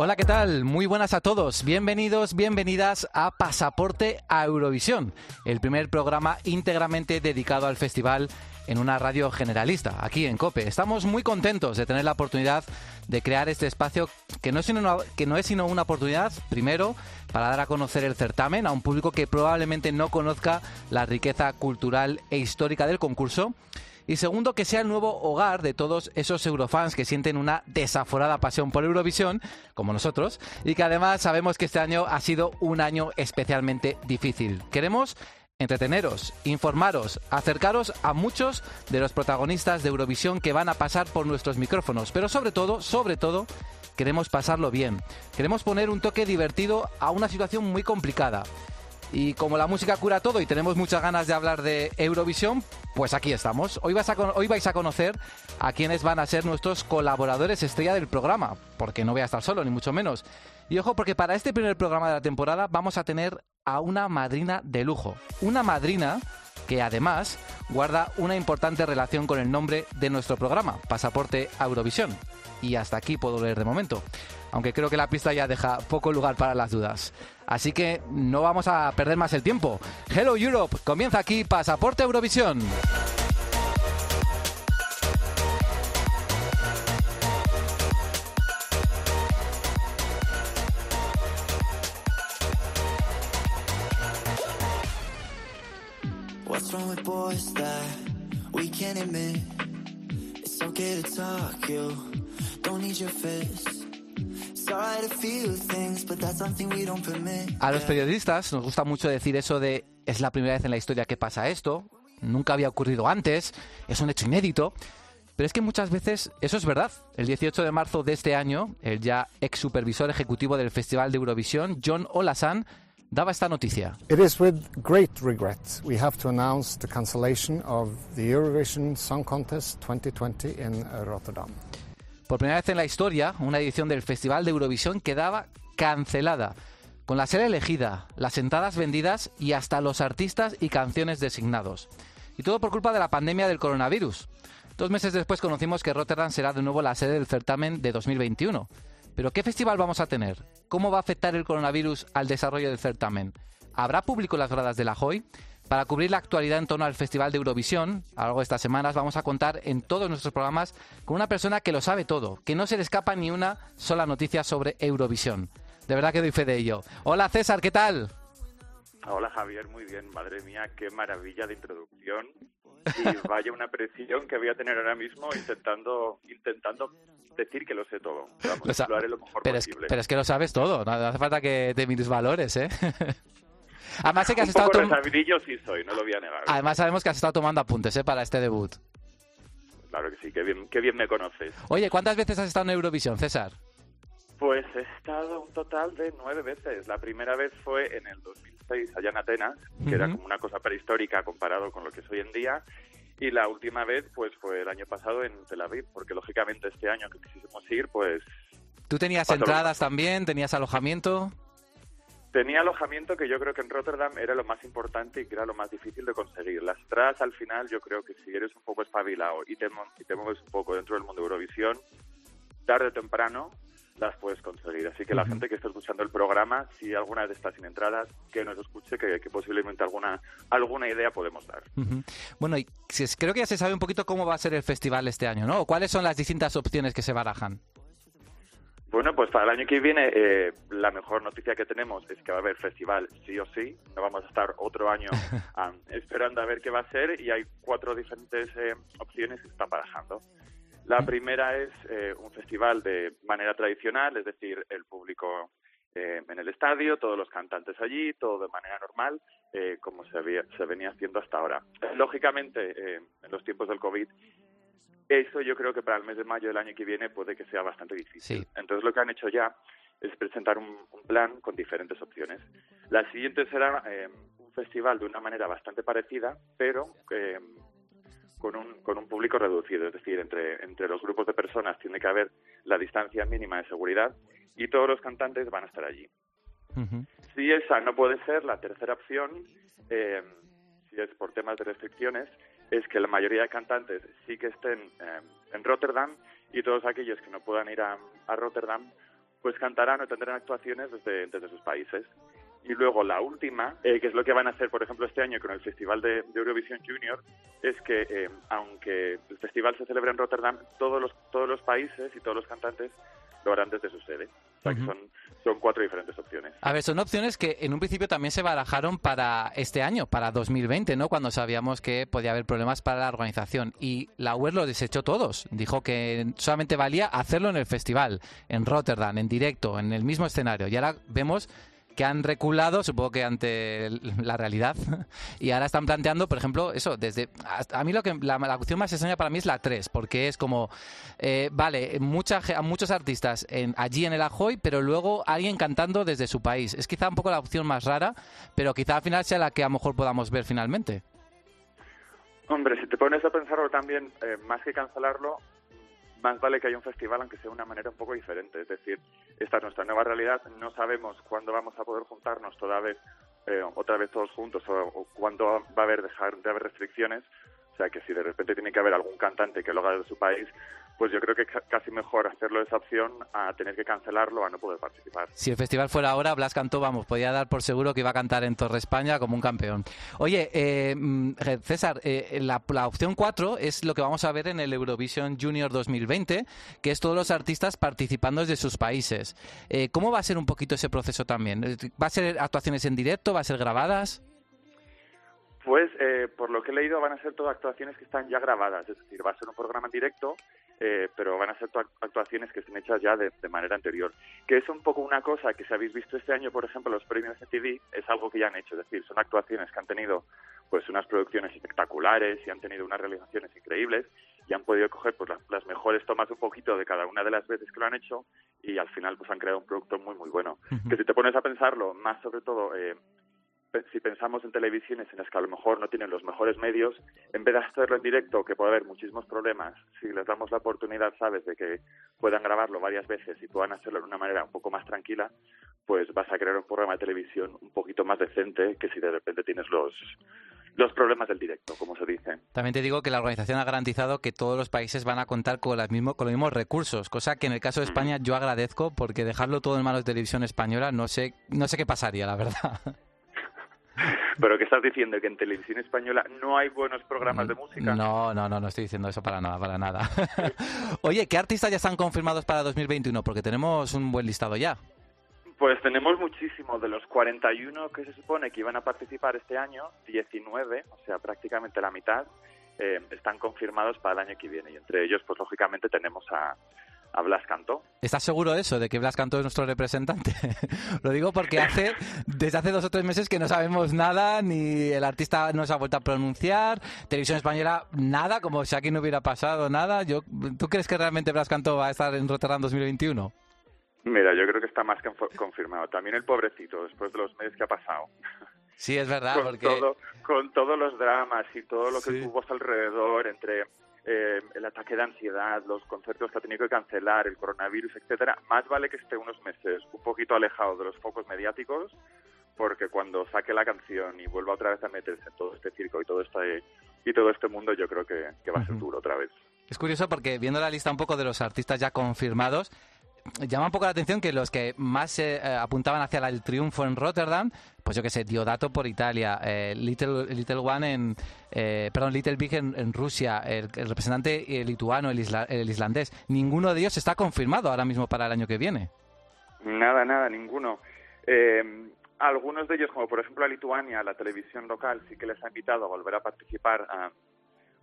Hola, ¿qué tal? Muy buenas a todos. Bienvenidos, bienvenidas a Pasaporte a Eurovisión, el primer programa íntegramente dedicado al festival en una radio generalista, aquí en COPE. Estamos muy contentos de tener la oportunidad de crear este espacio que no es sino una, que no es sino una oportunidad, primero, para dar a conocer el certamen a un público que probablemente no conozca la riqueza cultural e histórica del concurso y segundo, que sea el nuevo hogar de todos esos eurofans que sienten una desaforada pasión por Eurovisión, como nosotros, y que además sabemos que este año ha sido un año especialmente difícil. Queremos entreteneros, informaros, acercaros a muchos de los protagonistas de Eurovisión que van a pasar por nuestros micrófonos, pero sobre todo, sobre todo, queremos pasarlo bien. Queremos poner un toque divertido a una situación muy complicada. Y como la música cura todo y tenemos muchas ganas de hablar de Eurovisión, pues aquí estamos. Hoy, vais a conocer a quienes van a ser nuestros colaboradores estrella del programa, porque no voy a estar solo, ni mucho menos. Y ojo, porque para este primer programa de la temporada vamos a tener a una madrina de lujo. Una madrina que además guarda una importante relación con el nombre de nuestro programa, Pasaporte a Eurovisión. Y hasta aquí puedo leer de momento aunque creo que la pista ya deja poco lugar para las dudas. Así que no vamos a perder más el tiempo. Hello Europe, comienza aquí Pasaporte Eurovisión. A los periodistas nos gusta mucho decir eso de es la primera vez en la historia que pasa esto, nunca había ocurrido antes, es un hecho inédito. Pero es que muchas veces eso es verdad. El 18 de marzo de este año, el ya ex supervisor ejecutivo del Festival de Eurovisión, John Olasan, daba esta noticia. It is with great regret we have to announce the cancellation of the Eurovision Song Contest 2020 in Rotterdam. Por primera vez en la historia, una edición del Festival de Eurovisión quedaba cancelada, con la sede elegida, las entradas vendidas y hasta los artistas y canciones designados. Y todo por culpa de la pandemia del coronavirus. Dos meses después conocimos que Rotterdam será de nuevo la sede del certamen de 2021. Pero ¿qué festival vamos a tener? ¿Cómo va a afectar el coronavirus al desarrollo del certamen? ¿Habrá público en las gradas de la JOY? Para cubrir la actualidad en torno al Festival de Eurovisión, a lo largo de estas semanas vamos a contar en todos nuestros programas con una persona que lo sabe todo, que no se le escapa ni una sola noticia sobre Eurovisión. De verdad que doy fe de ello. Hola César, ¿qué tal? Hola Javier, muy bien. Madre mía, qué maravilla de introducción. Y vaya una presión que voy a tener ahora mismo intentando intentando decir que lo sé todo. Vamos, lo, haré lo mejor pero posible. Es, pero es que lo sabes todo, no hace falta que te mires valores, ¿eh? Además sé que has estado tomando... sí soy, no lo voy a negar. Además sabemos que has estado tomando apuntes ¿eh? para este debut. Claro que sí, qué bien, qué bien me conoces. Oye, ¿cuántas veces has estado en Eurovisión, César? Pues he estado un total de nueve veces. La primera vez fue en el 2006 allá en Atenas, que era como una cosa prehistórica comparado con lo que es hoy en día. Y la última vez pues fue el año pasado en Tel Aviv, porque lógicamente este año que quisimos ir, pues... ¿Tú tenías entradas también? ¿Tenías alojamiento? Tenía alojamiento que yo creo que en Rotterdam era lo más importante y que era lo más difícil de conseguir. Las entradas al final yo creo que si eres un poco espabilado y te, te mueves un poco dentro del mundo de Eurovisión, tarde o temprano las puedes conseguir. Así que la gente que está escuchando el programa, si alguna vez está sin entradas, que nos escuche, que, posiblemente alguna, alguna idea podemos dar. Bueno, y creo que ya se sabe un poquito cómo va a ser el festival este año, ¿no? ¿Cuáles son las distintas opciones que se barajan? Bueno, pues para el año que viene eh, la mejor noticia que tenemos es que va a haber festival sí o sí. No vamos a estar otro año esperando a ver qué va a ser y hay cuatro diferentes eh, opciones que están barajando. La primera es eh, un festival de manera tradicional, es decir, el público en el estadio, todos los cantantes allí, todo de manera normal, como se, había, se venía haciendo hasta ahora. Lógicamente, en los tiempos del COVID, eso yo creo que para el mes de mayo del año que viene puede que sea bastante difícil. Entonces lo que han hecho ya es presentar un, plan con diferentes opciones. La siguiente será eh, un festival de una manera bastante parecida, pero eh, con, un, con un público reducido, es decir, entre, entre los grupos de personas tiene que haber la distancia mínima de seguridad y todos los cantantes van a estar allí. Si esa no puede ser, la tercera opción, eh, si es por temas de restricciones, es que la mayoría de cantantes sí que estén eh, en Rotterdam y todos aquellos que no puedan ir a, Rotterdam, pues cantarán o tendrán actuaciones desde, desde sus países. Y luego la última, eh, que es lo que van a hacer, por ejemplo, este año con el Festival de, Eurovisión Junior, es que eh, aunque el festival se celebra en Rotterdam, todos los, todos los países y todos los cantantes lo harán desde su sede. O sea, que son, son cuatro diferentes opciones. A ver, son opciones que en un principio también se barajaron para este año, para 2020, ¿no? Cuando sabíamos que podía haber problemas para la organización. Y la UER lo desechó todos. Dijo que solamente valía hacerlo en el festival, en Rotterdam, en directo, en el mismo escenario. Y ahora vemos que han reculado, supongo que ante la realidad, y ahora están planteando, por ejemplo, eso, desde... A mí lo que la, opción más extraña para mí es la 3, porque es como, eh, vale, mucha, muchos artistas en, allí en el Ajoy, pero luego alguien cantando desde su país. Es quizá un poco la opción más rara, pero quizá al final sea la que a lo mejor podamos ver finalmente. Hombre, si te pones a pensarlo también, eh, más que cancelarlo, más vale que haya un festival aunque sea de una manera un poco diferente. Es decir, esta es nuestra nueva realidad, no sabemos cuándo vamos a poder juntarnos toda vez, eh, otra vez todos juntos o, cuándo va a haber dejar de haber restricciones. O sea que si de repente tiene que haber algún cantante que lo haga de su país, pues yo creo que casi mejor hacerlo esa opción a tener que cancelarlo, a no poder participar. Si el festival fuera ahora, Blas cantó, vamos, podía dar por seguro que iba a cantar en Torre España como un campeón. Oye, eh, mm, César, eh, la, opción 4 es lo que vamos a ver en el Eurovision Junior 2020, que es todos los artistas participando desde sus países. Eh, ¿Cómo va a ser un poquito ese proceso también? ¿Va a ser actuaciones en directo? ¿Va a ser grabadas? Pues por lo que he leído van a ser todas actuaciones que están ya grabadas, es decir, va a ser un programa en directo eh, pero van a ser actuaciones que estén hechas ya de, manera anterior. Que es un poco una cosa que si habéis visto este año, por ejemplo, los premios MTV, es algo que ya han hecho, es decir, son actuaciones que han tenido pues unas producciones espectaculares y han tenido unas realizaciones increíbles y han podido coger pues las, mejores tomas un poquito de cada una de las veces que lo han hecho y al final pues han creado un producto muy muy bueno. Que si te pones a pensarlo, más sobre todo eh, si pensamos en televisiones en las que a lo mejor no tienen los mejores medios, en vez de hacerlo en directo, que puede haber muchísimos problemas, si les damos la oportunidad, sabes, de que puedan grabarlo varias veces y puedan hacerlo de una manera un poco más tranquila, pues vas a crear un programa de televisión un poquito más decente que si de repente tienes los los problemas del directo, como se dice. También te digo que la organización ha garantizado que todos los países van a contar con, las mismo, con los mismos recursos, cosa que en el caso de España yo agradezco porque dejarlo todo en manos de televisión española no sé no sé qué pasaría, la verdad. Pero ¿qué estás diciendo? ¿Que en televisión española no hay buenos programas de música? No, no, no, no estoy diciendo eso para nada, para nada. Oye, ¿qué artistas ya están confirmados para 2021? Porque tenemos un buen listado ya. Pues tenemos muchísimos. De los 41 que se supone que iban a participar este año, 19, o sea, prácticamente la mitad, eh, están confirmados para el año que viene. Y entre ellos, pues lógicamente tenemos a, a Blas Cantó. ¿Estás seguro de eso, de que Blas Cantó es nuestro representante? Lo digo porque hace desde hace dos o tres meses que no sabemos nada, ni el artista no se ha vuelto a pronunciar, Televisión Española nada, como si aquí no hubiera pasado nada. Yo, ¿Tú crees que realmente Blas Cantó va a estar en Rotterdam 2021? Mira, yo creo que está más que confirmado. También el pobrecito, después de los meses que ha pasado. Sí, es verdad, con porque... Todo, con todos los dramas y todo lo que tuvo alrededor, entre eh, el ataque de ansiedad, los conciertos que ha tenido que cancelar, el coronavirus, etcétera, más vale que esté unos meses un poquito alejado de los focos mediáticos, porque cuando saque la canción y vuelva otra vez a meterse en todo este circo y todo este y todo este mundo, yo creo que, va a ser duro otra vez. Es curioso porque viendo la lista un poco de los artistas ya confirmados, llama un poco la atención que los que más se eh, apuntaban hacia el triunfo en Rotterdam, pues yo que sé, Diodato por Italia, eh, Little, Little One en, eh, perdón, Little Big en, Rusia, el, representante lituano, el, islandés, ninguno de ellos está confirmado ahora mismo para el año que viene. Nada, nada, ninguno. algunos de ellos, como por ejemplo a Lituania, la televisión local sí que les ha invitado a volver a participar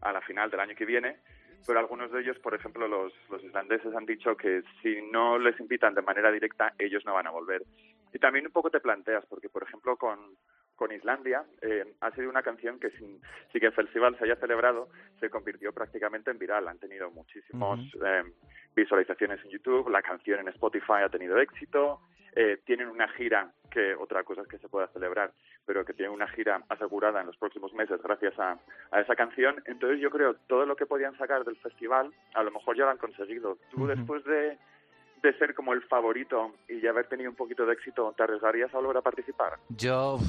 a la final del año que viene, pero algunos de ellos, por ejemplo, los, los islandeses han dicho que si no les invitan de manera directa, ellos no van a volver. Y también un poco te planteas, porque por ejemplo con, con Islandia eh, ha sido una canción que sin, sin, que el festival se haya celebrado se convirtió prácticamente en viral. Han tenido muchísimas eh, visualizaciones en YouTube, la canción en Spotify ha tenido éxito, eh, tienen una gira que otra cosa es que se pueda celebrar, pero que tienen una gira asegurada en los próximos meses gracias a, a esa canción. Entonces yo creo todo lo que podían sacar del festival, a lo mejor ya lo han conseguido. Tú después de de ser como el favorito y ya haber tenido un poquito de éxito, ¿te arriesgarías a volver a participar? Yo,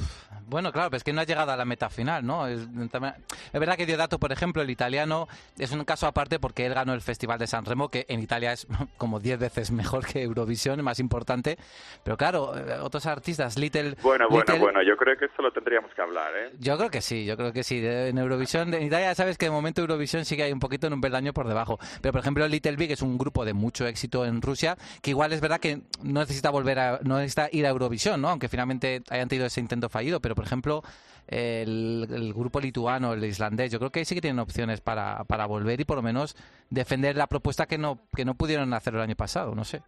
bueno, claro, pero es que no ha llegado a la meta final, ¿no? Es, es verdad que Diodato, por ejemplo, el italiano, es un caso aparte porque él ganó el Festival de San Remo, que en Italia es como 10 veces mejor que Eurovisión, más importante. Pero claro, eh, otros artistas, Little... Bueno, bueno, bueno, yo creo que esto lo tendríamos que hablar, ¿eh? Yo creo que sí, yo creo que sí. En Eurovisión, en Italia sabes que de momento Eurovisión sigue ahí un poquito en un peldaño por debajo. Pero, por ejemplo, Little Big es un grupo de mucho éxito en Rusia que igual es verdad que no necesita volver a, no necesita ir a Eurovisión, ¿no? Aunque finalmente hayan tenido ese intento fallido, pero por ejemplo el, grupo lituano, el islandés, yo creo que sí que tienen opciones para, para volver y por lo menos defender la propuesta que no que no pudieron hacer el año pasado, no sé.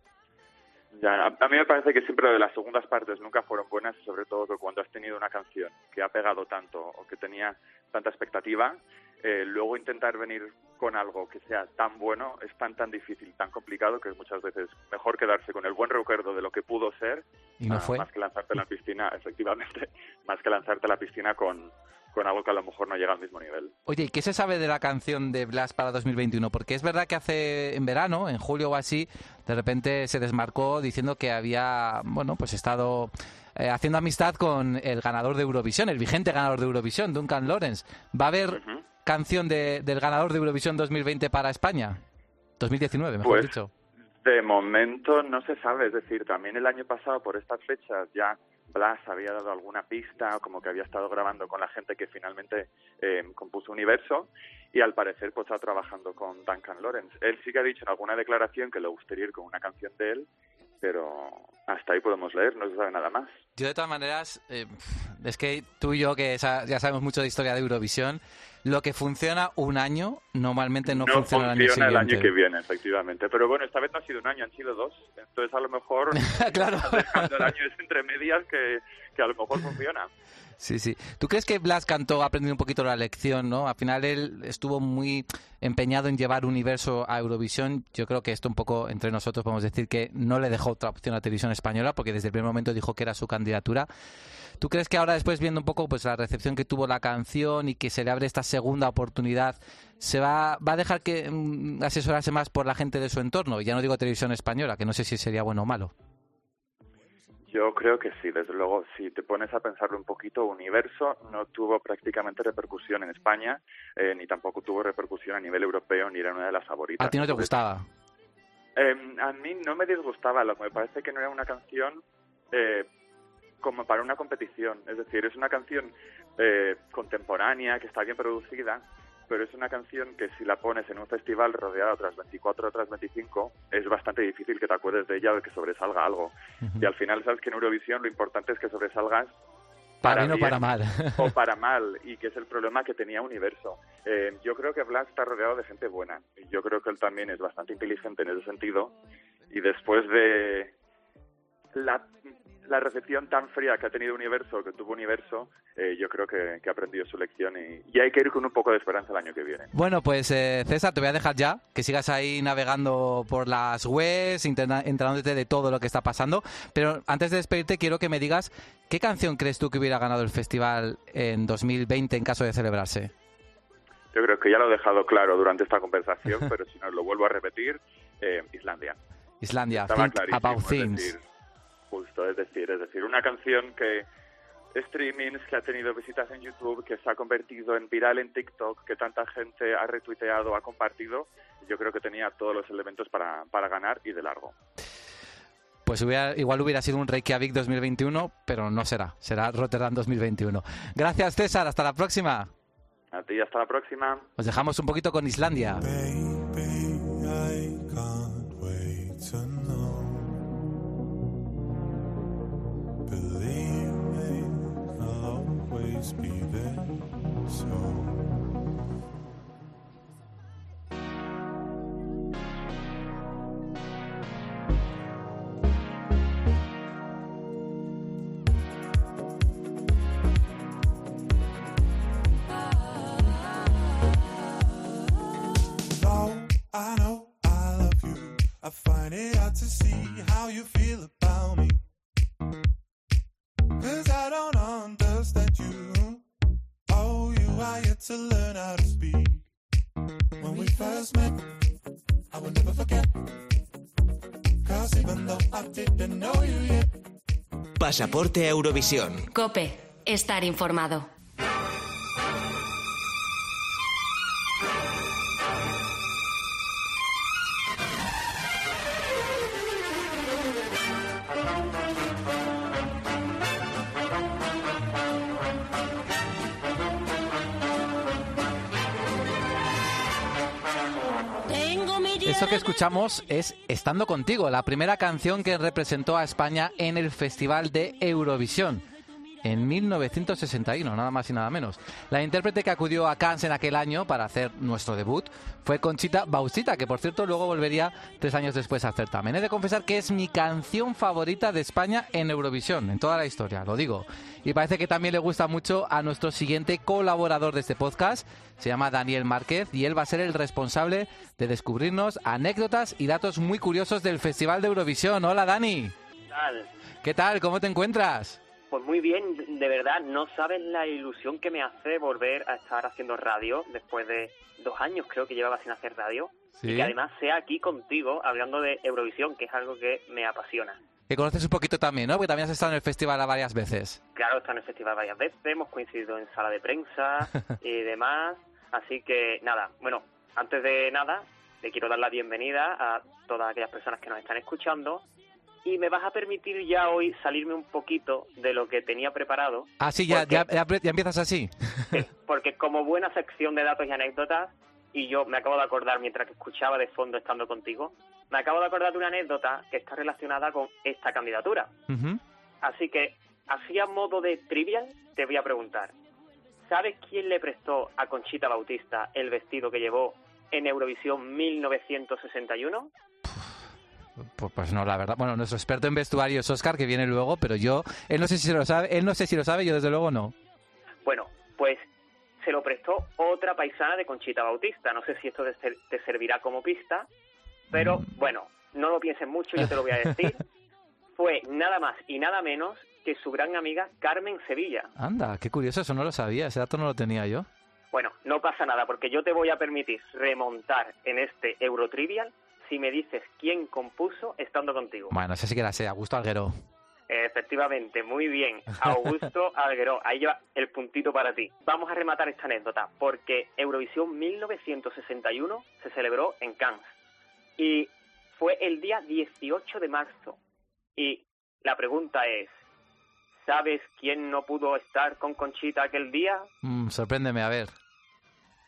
Ya, a mí me parece que siempre de las segundas partes nunca fueron buenas sobre todo cuando has tenido una canción que ha pegado tanto o que tenía tanta expectativa, eh, luego intentar venir con algo que sea tan bueno es tan tan difícil, tan complicado que es muchas veces mejor quedarse con el buen recuerdo de lo que pudo ser ¿Y no fue? más que lanzarte en la piscina, efectivamente, más que lanzarte a la piscina con, con algo que a lo mejor no llega al mismo nivel. Oye, ¿y qué se sabe de la canción de Blas para 2021? Porque es verdad que hace en verano, en julio o así, de repente se desmarcó diciendo que había, bueno, pues estado eh, haciendo amistad con el ganador de Eurovisión, el vigente ganador de Eurovisión, Duncan Lawrence. ¿Va a haber canción de, del ganador de Eurovisión 2020 para España? 2019, mejor Pues, dicho. De momento no se sabe, es decir, también el año pasado por estas fechas ya Blas había dado alguna pista, como que había estado grabando con la gente que finalmente eh, compuso Universo y al parecer pues está trabajando con Duncan Lawrence. Él sí que ha dicho en alguna declaración que le gustaría ir con una canción de él, pero hasta ahí podemos leer, no se sabe nada más. Yo de todas maneras, eh, es que tú y yo que ya sabemos mucho de historia de Eurovisión, lo que funciona un año normalmente no, funciona, el año funciona el año que viene, efectivamente. Pero bueno, esta vez no ha sido un año, han sido dos. Entonces a lo mejor claro. dejando el año es entre medias que, que a lo mejor funciona. Sí, sí. ¿Tú crees que Blas cantó, ha un poquito la lección, no? Al final él estuvo muy empeñado en llevar Universo a Eurovisión. Yo creo que esto un poco entre nosotros podemos decir que no le dejó otra opción a Televisión Española porque desde el primer momento dijo que era su candidatura. ¿Tú crees que ahora después viendo un poco pues la recepción que tuvo la canción y que se le abre esta segunda oportunidad, se va, va a dejar que mm, asesorarse más por la gente de su entorno? Ya no digo Televisión Española, que no sé si sería bueno o malo. Yo creo que sí, desde luego, si te pones a pensarlo un poquito, Universo no tuvo prácticamente repercusión en España, eh, ni tampoco tuvo repercusión a nivel europeo, ni era una de las favoritas. A ti no te gustaba. Eh, a mí no me disgustaba, lo que me parece que no era una canción eh, como para una competición. Es decir, es una canción eh, contemporánea, que está bien producida, pero es una canción que si la pones en un festival rodeada de otras 24 o otras 25, es bastante difícil que te acuerdes de ella o que sobresalga algo. Y al final sabes que en Eurovisión lo importante es que sobresalgas Para bien o bien para mal. o para mal, y que es el problema que tenía Universo. Eh, yo creo que Blas está rodeado de gente buena, yo creo que él también es bastante inteligente en ese sentido, y después de la, la recepción tan fría que ha tenido Universo, que tuvo Universo, eh, yo creo que, que ha aprendido su lección, y, y hay que ir con un poco de esperanza el año que viene. Bueno, pues eh, César, te voy a dejar ya, que sigas ahí navegando por las webs, enterándote de todo lo que está pasando. Pero antes de despedirte, quiero que me digas qué canción crees tú que hubiera ganado el festival en 2020 en caso de celebrarse. Yo creo que ya lo he dejado claro durante esta conversación, pero si no lo vuelvo a repetir, eh, Islandia. Islandia, Estaba Think About Things. decir, justo, es decir, es decir, una canción que streamings, que ha tenido visitas en YouTube, que se ha convertido en viral en TikTok, que tanta gente ha retuiteado, ha compartido, yo creo que tenía todos los elementos para, para ganar y de largo. Pues hubiera- igual hubiera sido un Reykjavik 2021, pero no será, será Rotterdam 2021. Gracias César, hasta la próxima. A ti, hasta la próxima. Os dejamos un poquito con Islandia. Baby, I can't wait I'll always be there. So. Though I know I love you, I find it hard to see how you feel Pasaporte Eurovisión. Cope, estar informado. Escuchamos es Estando contigo, la primera canción que representó a España en el Festival de Eurovisión en 1961, nada más y nada menos. La intérprete que acudió a Cannes en aquel año para hacer nuestro debut fue Conchita Bautista, que por cierto luego volvería tres años después al certamen. He de confesar que es mi canción favorita de España en Eurovisión, en toda la historia, lo digo. Y parece que también le gusta mucho a nuestro siguiente colaborador de este podcast, se llama Daniel Márquez, y él va a ser el responsable de descubrirnos anécdotas y datos muy curiosos del Festival de Eurovisión. Hola Dani. ¿Qué tal? ¿Qué tal? ¿Cómo te encuentras? Pues muy bien, de verdad, no sabes la ilusión que me hace volver a estar haciendo radio después de dos años creo que llevaba sin hacer radio. Sí. Y que además sea aquí contigo hablando de Eurovisión, que es algo que me apasiona. Que conoces un poquito también, ¿no? Porque también has estado en el festival varias veces. Claro, he estado en el festival varias veces, hemos coincidido en sala de prensa y demás. Así que nada, bueno, antes de nada, le quiero dar la bienvenida a todas aquellas personas que nos están escuchando. Y me vas a permitir ya hoy salirme un poquito de lo que tenía preparado. Ah, sí, ya, Porque- ya, ya, empiezas así. Sí, porque como buena sección de datos y anécdotas, y yo me acabo de acordar mientras que escuchaba de fondo estando contigo, me acabo de acordar de una anécdota que está relacionada con esta candidatura. Así que, así a modo de trivial, te voy a preguntar, ¿sabes quién le prestó a Conchita Bautista el vestido que llevó en Eurovisión 1961? Pues, pues no, la verdad. Bueno, nuestro experto en vestuario es Oscar, que viene luego, pero yo, él no sé si lo sabe, él no sé si lo sabe, yo desde luego no. Bueno, pues se lo prestó otra paisana de Conchita Bautista. No sé si esto te, ser- te servirá como pista, pero bueno, no lo pienses mucho, yo te lo voy a decir. Fue nada más y nada menos que su gran amiga Carmen Sevilla. Anda, qué curioso, eso no lo sabía, ese dato no lo tenía yo. Bueno, no pasa nada porque yo te voy a permitir remontar en este Eurotrivial si me dices quién compuso estando contigo. Bueno, ese sí que la sé, Augusto Alguero. Efectivamente, muy bien. Augusto Algueró, ahí lleva el puntito para ti. Vamos a rematar esta anécdota, porque Eurovisión 1961 se celebró en Cannes y fue el día 18 de marzo. Y la pregunta es, ¿sabes quién no pudo estar con Conchita aquel día? Mm, sorpréndeme, a ver.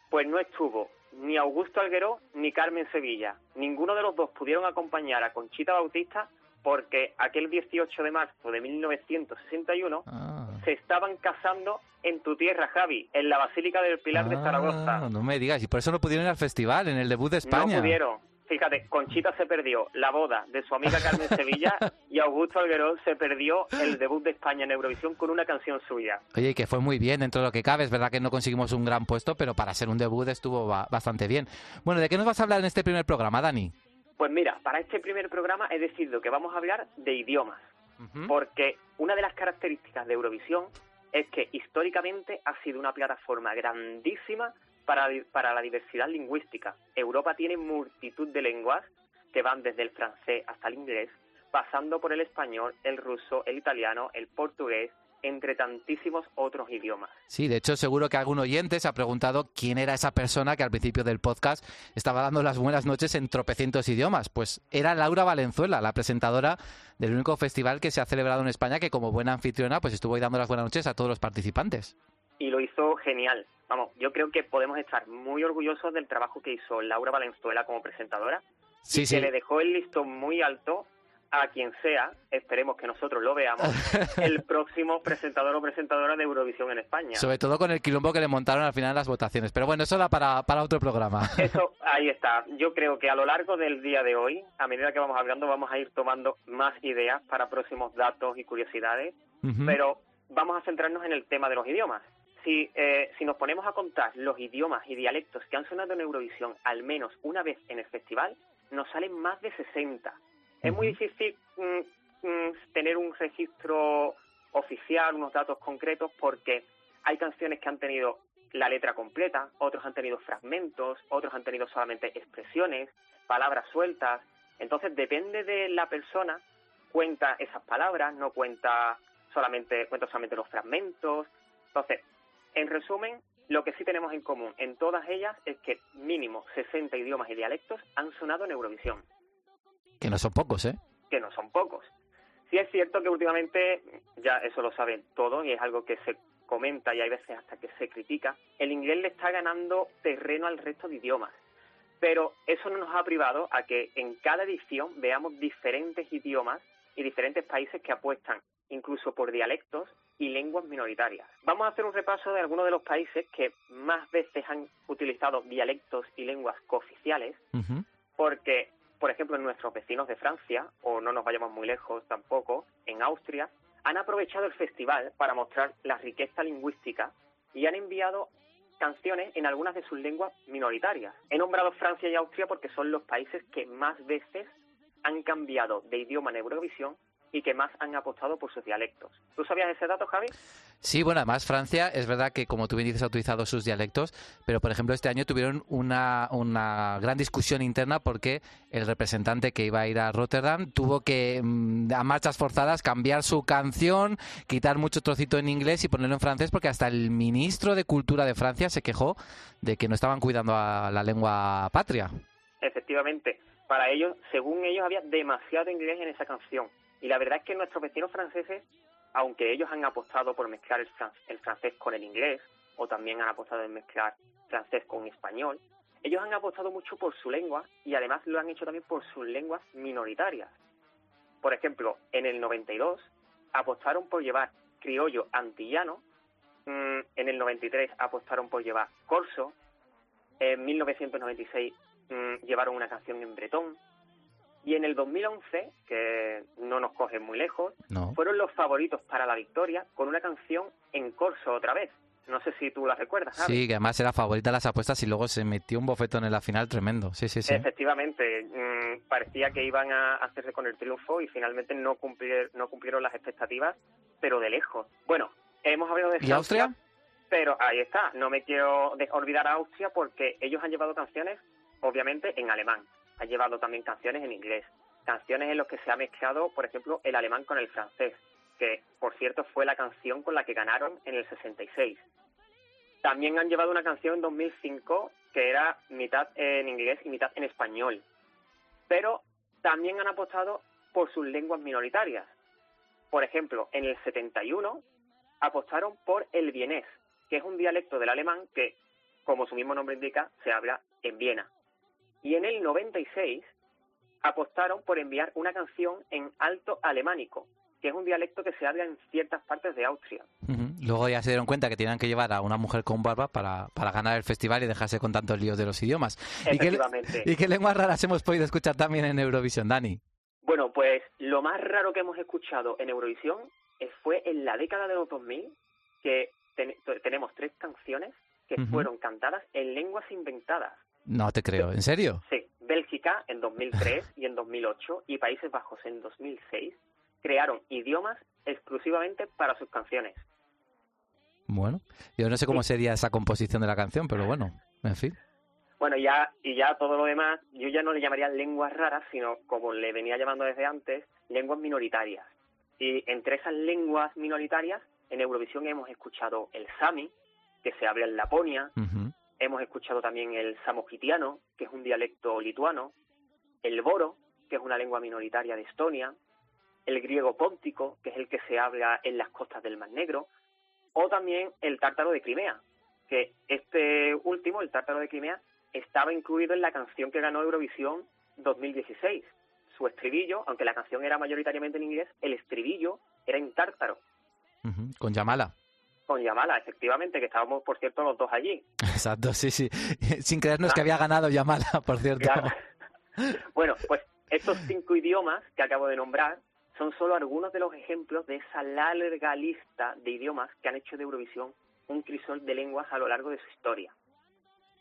Pues no estuvo ni Augusto Algueró ni Carmen Sevilla. Ninguno de los dos pudieron acompañar a Conchita Bautista porque aquel 18 de marzo de 1961 Ah. se estaban casando en tu tierra, Javi, en la Basílica del Pilar de Ah, Zaragoza. no me digas, y por eso no pudieron ir al festival, en el debut de España. No pudieron. Fíjate, Conchita se perdió la boda de su amiga Carmen Sevilla y Augusto Algueró se perdió el debut de España en Eurovisión con una canción suya. Oye, y que fue muy bien dentro de lo que cabe. Es verdad que no conseguimos un gran puesto, pero para ser un debut estuvo ba- bastante bien. Bueno, ¿de qué nos vas a hablar en este primer programa, Dani? Pues mira, para este primer programa he decidido que vamos a hablar de idiomas. Porque una de las características de Eurovisión es que históricamente ha sido una plataforma grandísima para, la diversidad lingüística. Europa tiene multitud de lenguas que van desde el francés hasta el inglés, pasando por el español, el ruso, el italiano, el portugués, entre tantísimos otros idiomas. Sí, de hecho, seguro que algún oyente se ha preguntado quién era esa persona que al principio del podcast estaba dando las buenas noches en tropecientos idiomas. Pues era Laura Valenzuela, la presentadora del único festival que se ha celebrado en España, que como buena anfitriona, pues estuvo ahí dando las buenas noches a todos los participantes. Y lo hizo genial. Vamos, yo creo que podemos estar muy orgullosos del trabajo que hizo Laura Valenzuela como presentadora, Sí, y sí. que le dejó el listón muy alto a quien sea, esperemos que nosotros lo veamos, el próximo presentador o presentadora de Eurovisión en España. Sobre todo con el quilombo que le montaron al final de las votaciones. Pero bueno, eso da para, para otro programa. Eso, ahí está. Yo creo que a lo largo del día de hoy, a medida que vamos hablando, vamos a ir tomando más ideas para próximos datos y curiosidades, pero vamos a centrarnos en el tema de los idiomas. Si, eh, si nos ponemos a contar los idiomas y dialectos que han sonado en Eurovisión al menos una vez en el festival, nos salen más de 60. Es muy difícil mm, mm, tener un registro oficial, unos datos concretos, porque hay canciones que han tenido la letra completa, otros han tenido fragmentos, otros han tenido solamente expresiones, palabras sueltas. Entonces depende de la persona, cuenta esas palabras, no cuenta solamente, cuenta solamente los fragmentos. Entonces, en resumen, lo que sí tenemos en común en todas ellas es que mínimo 60 idiomas y dialectos han sonado en Eurovisión. Que no son pocos, ¿eh? Que no son pocos. Sí es cierto que últimamente, ya eso lo saben todos y es algo que se comenta y hay veces hasta que se critica, el inglés le está ganando terreno al resto de idiomas. Pero eso no nos ha privado a que en cada edición veamos diferentes idiomas y diferentes países que apuestan incluso por dialectos y lenguas minoritarias. Vamos a hacer un repaso de algunos de los países que más veces han utilizado dialectos y lenguas cooficiales, Ujú. porque, por ejemplo, en nuestros vecinos de Francia, o no nos vayamos muy lejos tampoco, en Austria, han aprovechado el festival para mostrar la riqueza lingüística y han enviado canciones en algunas de sus lenguas minoritarias. He nombrado Francia y Austria porque son los países que más veces han cambiado de idioma en Eurovisión y que más han apostado por sus dialectos. ¿Tú sabías ese dato, Javi? Sí, bueno, además Francia es verdad que, como tú bien dices, ha utilizado sus dialectos, pero por ejemplo este año tuvieron una, una gran discusión interna porque el representante que iba a ir a Rotterdam tuvo que, mm, a marchas forzadas, cambiar su canción, quitar mucho trocito en inglés y ponerlo en francés porque hasta el ministro de Cultura de Francia se quejó de que no estaban cuidando a la lengua patria. Efectivamente, para ellos, según ellos, había demasiado inglés en esa canción. Y la verdad es que nuestros vecinos franceses, aunque ellos han apostado por mezclar el, fran- el francés con el inglés, o también han apostado en mezclar francés con español, ellos han apostado mucho por su lengua y además lo han hecho también por sus lenguas minoritarias. Por ejemplo, en el 92 apostaron por llevar criollo antillano, mm, en el 93 apostaron por llevar corso, en 1996 mm, llevaron una canción en bretón, y en el 2011, que no nos coge muy lejos, No. fueron los favoritos para la victoria con una canción en corso otra vez. No sé si tú la recuerdas. Sí, que además era favorita de las apuestas y luego se metió un bofetón en la final tremendo. Sí, sí, sí. Efectivamente, mm, parecía que iban a hacerse con el triunfo y finalmente no, cumplir- no cumplieron las expectativas, pero de lejos. Bueno, hemos hablado de ¿Y Francia, Austria? pero ahí está. No me quiero olvidar a Austria porque ellos han llevado canciones, obviamente, en alemán. Han llevado también canciones en inglés. Canciones en las que se ha mezclado, por ejemplo, el alemán con el francés, que, por cierto, fue la canción con la que ganaron en el 66. También han llevado una canción en 2005 que era mitad en inglés y mitad en español. Pero también han apostado por sus lenguas minoritarias. Por ejemplo, en el 71 apostaron por el vienés, que es un dialecto del alemán que, como su mismo nombre indica, se habla en Viena. Y en el 96 apostaron por enviar una canción en alto alemánico, que es un dialecto que se habla en ciertas partes de Austria. Luego ya se dieron cuenta que tenían que llevar a una mujer con barba para, para ganar el festival y dejarse con tantos líos de los idiomas. ¿Y qué, Efectivamente. ¿Y qué lenguas raras hemos podido escuchar también en Eurovisión, Dani? Bueno, pues lo más raro que hemos escuchado en Eurovisión fue en la década de los 2000 que ten- tenemos tres canciones que fueron cantadas en lenguas inventadas. No te creo, ¿en serio? Sí, Bélgica en 2003 y en 2008 y Países Bajos en 2006 crearon idiomas exclusivamente para sus canciones. Bueno, yo no sé cómo sería esa composición de la canción, pero bueno, en fin. Bueno, ya y ya todo lo demás, yo ya no le llamaría lenguas raras, sino como le venía llamando desde antes, lenguas minoritarias. Y entre esas lenguas minoritarias, en Eurovisión hemos escuchado el sami, que se habla en Laponia, Ujú. Hemos escuchado también el samogitiano, que es un dialecto lituano, el boro, que es una lengua minoritaria de Estonia, el griego póntico, que es el que se habla en las costas del Mar Negro, o también el tártaro de Crimea, que este último, el tártaro de Crimea, estaba incluido en la canción que ganó Eurovisión 2016. Su estribillo, aunque la canción era mayoritariamente en inglés, el estribillo era en tártaro. Con Yamala. Con Yamala, efectivamente, que estábamos, por cierto, los dos allí. Exacto, sí, sí. Sin creernos que había ganado Yamala, por cierto. Bueno, pues estos cinco idiomas que acabo de nombrar son solo algunos de los ejemplos de esa larga lista de idiomas que han hecho de Eurovisión un crisol de lenguas a lo largo de su historia.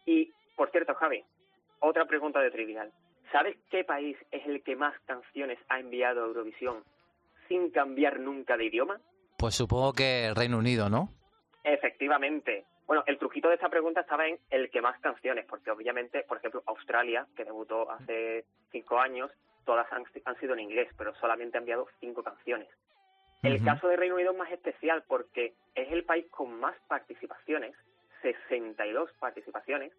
Y, por cierto, Javi, otra pregunta de trivial. ¿Sabes qué país es el que más canciones ha enviado a Eurovisión sin cambiar nunca de idioma? Pues supongo que Reino Unido, ¿no? Efectivamente. Bueno, el truquito de esta pregunta estaba en el que más canciones, porque obviamente, por ejemplo, Australia, que debutó hace cinco años, todas han, han sido en inglés, pero solamente ha enviado cinco canciones. El caso de Reino Unido es más especial porque es el país con más participaciones, 62 participaciones,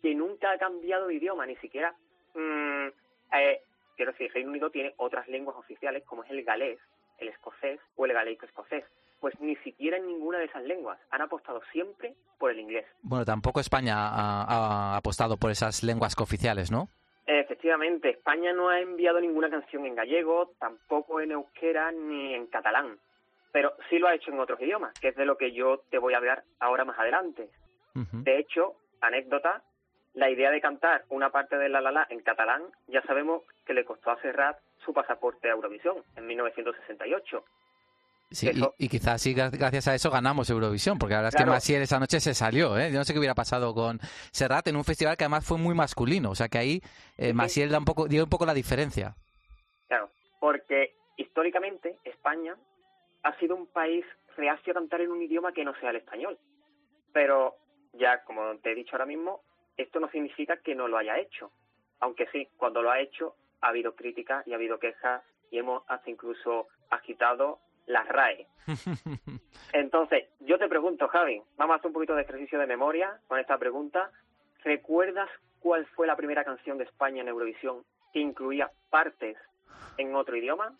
que nunca ha cambiado de idioma, ni siquiera... mm, eh, quiero decir, Reino Unido tiene otras lenguas oficiales como es el galés, el escocés o el galeico escocés. Pues ni siquiera en ninguna de esas lenguas han apostado siempre por el inglés. Bueno, tampoco España ha, ha apostado por esas lenguas cooficiales, ¿no? Efectivamente, España no ha enviado ninguna canción en gallego, tampoco en euskera ni en catalán, pero sí lo ha hecho en otros idiomas, que es de lo que yo te voy a hablar ahora más adelante. De hecho, anécdota, la idea de cantar una parte de La La La en catalán ya sabemos que le costó a Serrat su pasaporte a Eurovisión en 1968. Sí, Eso- y, y quizás sí, gra- gracias a eso ganamos Eurovisión, porque la verdad es que. Massiel esa noche se salió, ¿eh? Yo no sé qué hubiera pasado con Serrat en un festival que además fue muy masculino, o sea que ahí eh. Massiel da un poco, dio un poco la diferencia. Claro, porque históricamente España ha sido un país reacio a cantar en un idioma que no sea el español. Pero ya, como te he dicho ahora mismo, esto no significa que no lo haya hecho. Aunque sí, cuando lo ha hecho ha habido críticas y ha habido quejas y hemos hasta incluso agitado las RAE. Entonces, yo te pregunto, Javi, vamos a hacer un poquito de ejercicio de memoria con esta pregunta. ¿Recuerdas cuál fue la primera canción de España en Eurovisión que incluía partes en otro idioma?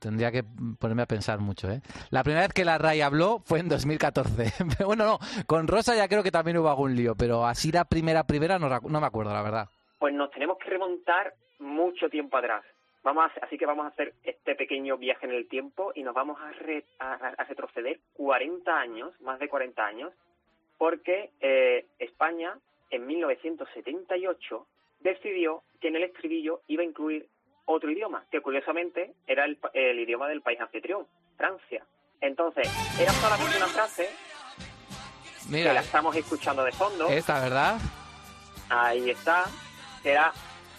Tendría que ponerme a pensar mucho, ¿eh? La primera vez que la RAI habló fue en 2014. Pero bueno, no, con Rosa ya creo que también hubo algún lío, pero así la primera, primera no, no me acuerdo, la verdad. Pues nos tenemos que remontar mucho tiempo atrás. Vamos a así que vamos a hacer este pequeño viaje en el tiempo y nos vamos a, re- a- a retroceder 40 años, más de 40 años, porque eh, España en 1978 decidió que en el estribillo iba a incluir otro idioma, que curiosamente era el, el idioma del país anfitrión, Francia. Entonces, era solamente una frase que la estamos escuchando de fondo. esta, ¿verdad? Ahí está. Era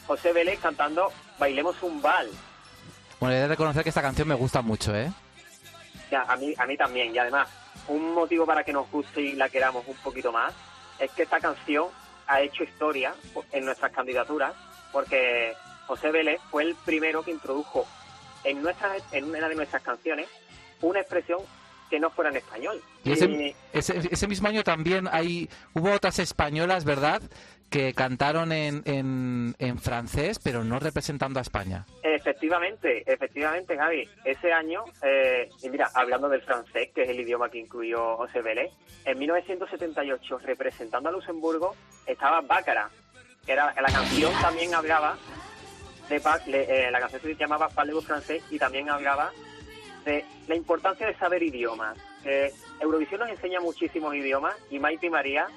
José Vélez cantando Bailemos un bal. Bueno, he de reconocer que esta canción me gusta mucho, ¿eh? Ya, a mí, a mí también. Y además, un motivo para que nos guste y la queramos un poquito más es que esta canción ha hecho historia en nuestras candidaturas porque José Vélez fue el primero que introdujo en, nuestras, en una de nuestras canciones una expresión que no fuera en español. Y ese, ese, ese mismo año también hay hubo otras españolas, ¿verdad? Que cantaron en, en, en francés, pero no representando a España. Efectivamente, efectivamente, Gaby. Ese año, eh, y mira, hablando del francés, que es el idioma que incluyó José Vélez, en 1978, representando a Luxemburgo, estaba Bácara. Era, la canción también hablaba de eh, la canción se llamaba Parlez-vous francés y también hablaba de la importancia de saber idiomas. Eh, Eurovisión nos enseña muchísimos idiomas y Maite y María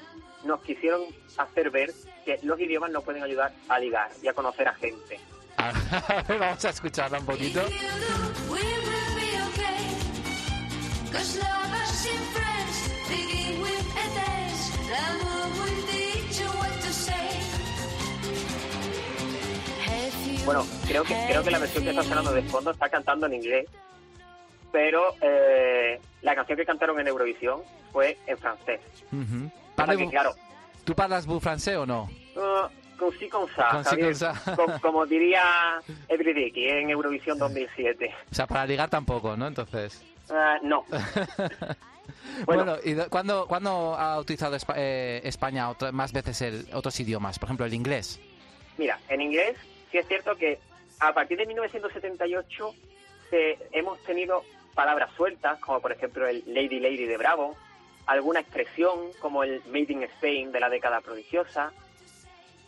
nos quisieron hacer ver que los idiomas nos pueden ayudar a ligar y a conocer a gente. Vamos a escucharla un poquito. Bueno, creo que creo que la versión que está sonando de fondo está cantando en inglés, pero eh, la canción que cantaron en Eurovisión fue en francés. O sea Parle- que, claro, ¿Tú hablas francés o no? uh, con sí con sa, Con sí, con sa. Co- como diría Everyday en Eurovisión 2007. O sea, para ligar tampoco, ¿no? Entonces. Ah, no, Bueno, Bueno. ¿y cuándo, cuándo ha utilizado eh, España otra- más veces el- otros idiomas? Por ejemplo, el inglés. Mira, en inglés sí es cierto que a partir de 1978 se- hemos tenido palabras sueltas, como por ejemplo el Lady Lady de Bravo, alguna expresión como el Made in Spain de la década prodigiosa,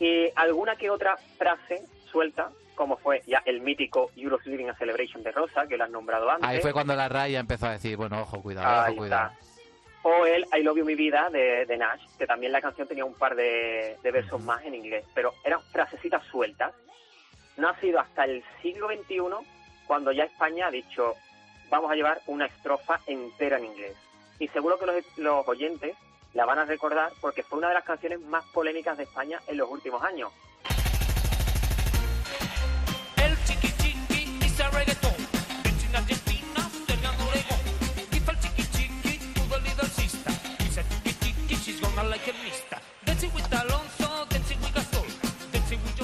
y alguna que otra frase suelta, como fue ya el mítico Euros Living a Celebration de Rosa, que lo has nombrado antes. Ahí fue cuando la Raya empezó a decir, bueno, ojo, cuidado, Ahí ojo, cuidado. está. O el I Love You Mi Vida de, de Nash, que también la canción tenía un par de, de versos más en inglés, pero eran frasecitas sueltas. No ha sido hasta el siglo XXI cuando ya España ha dicho vamos a llevar una estrofa entera en inglés. Y seguro que los, oyentes la van a recordar porque fue una de las canciones más polémicas de España en los últimos años.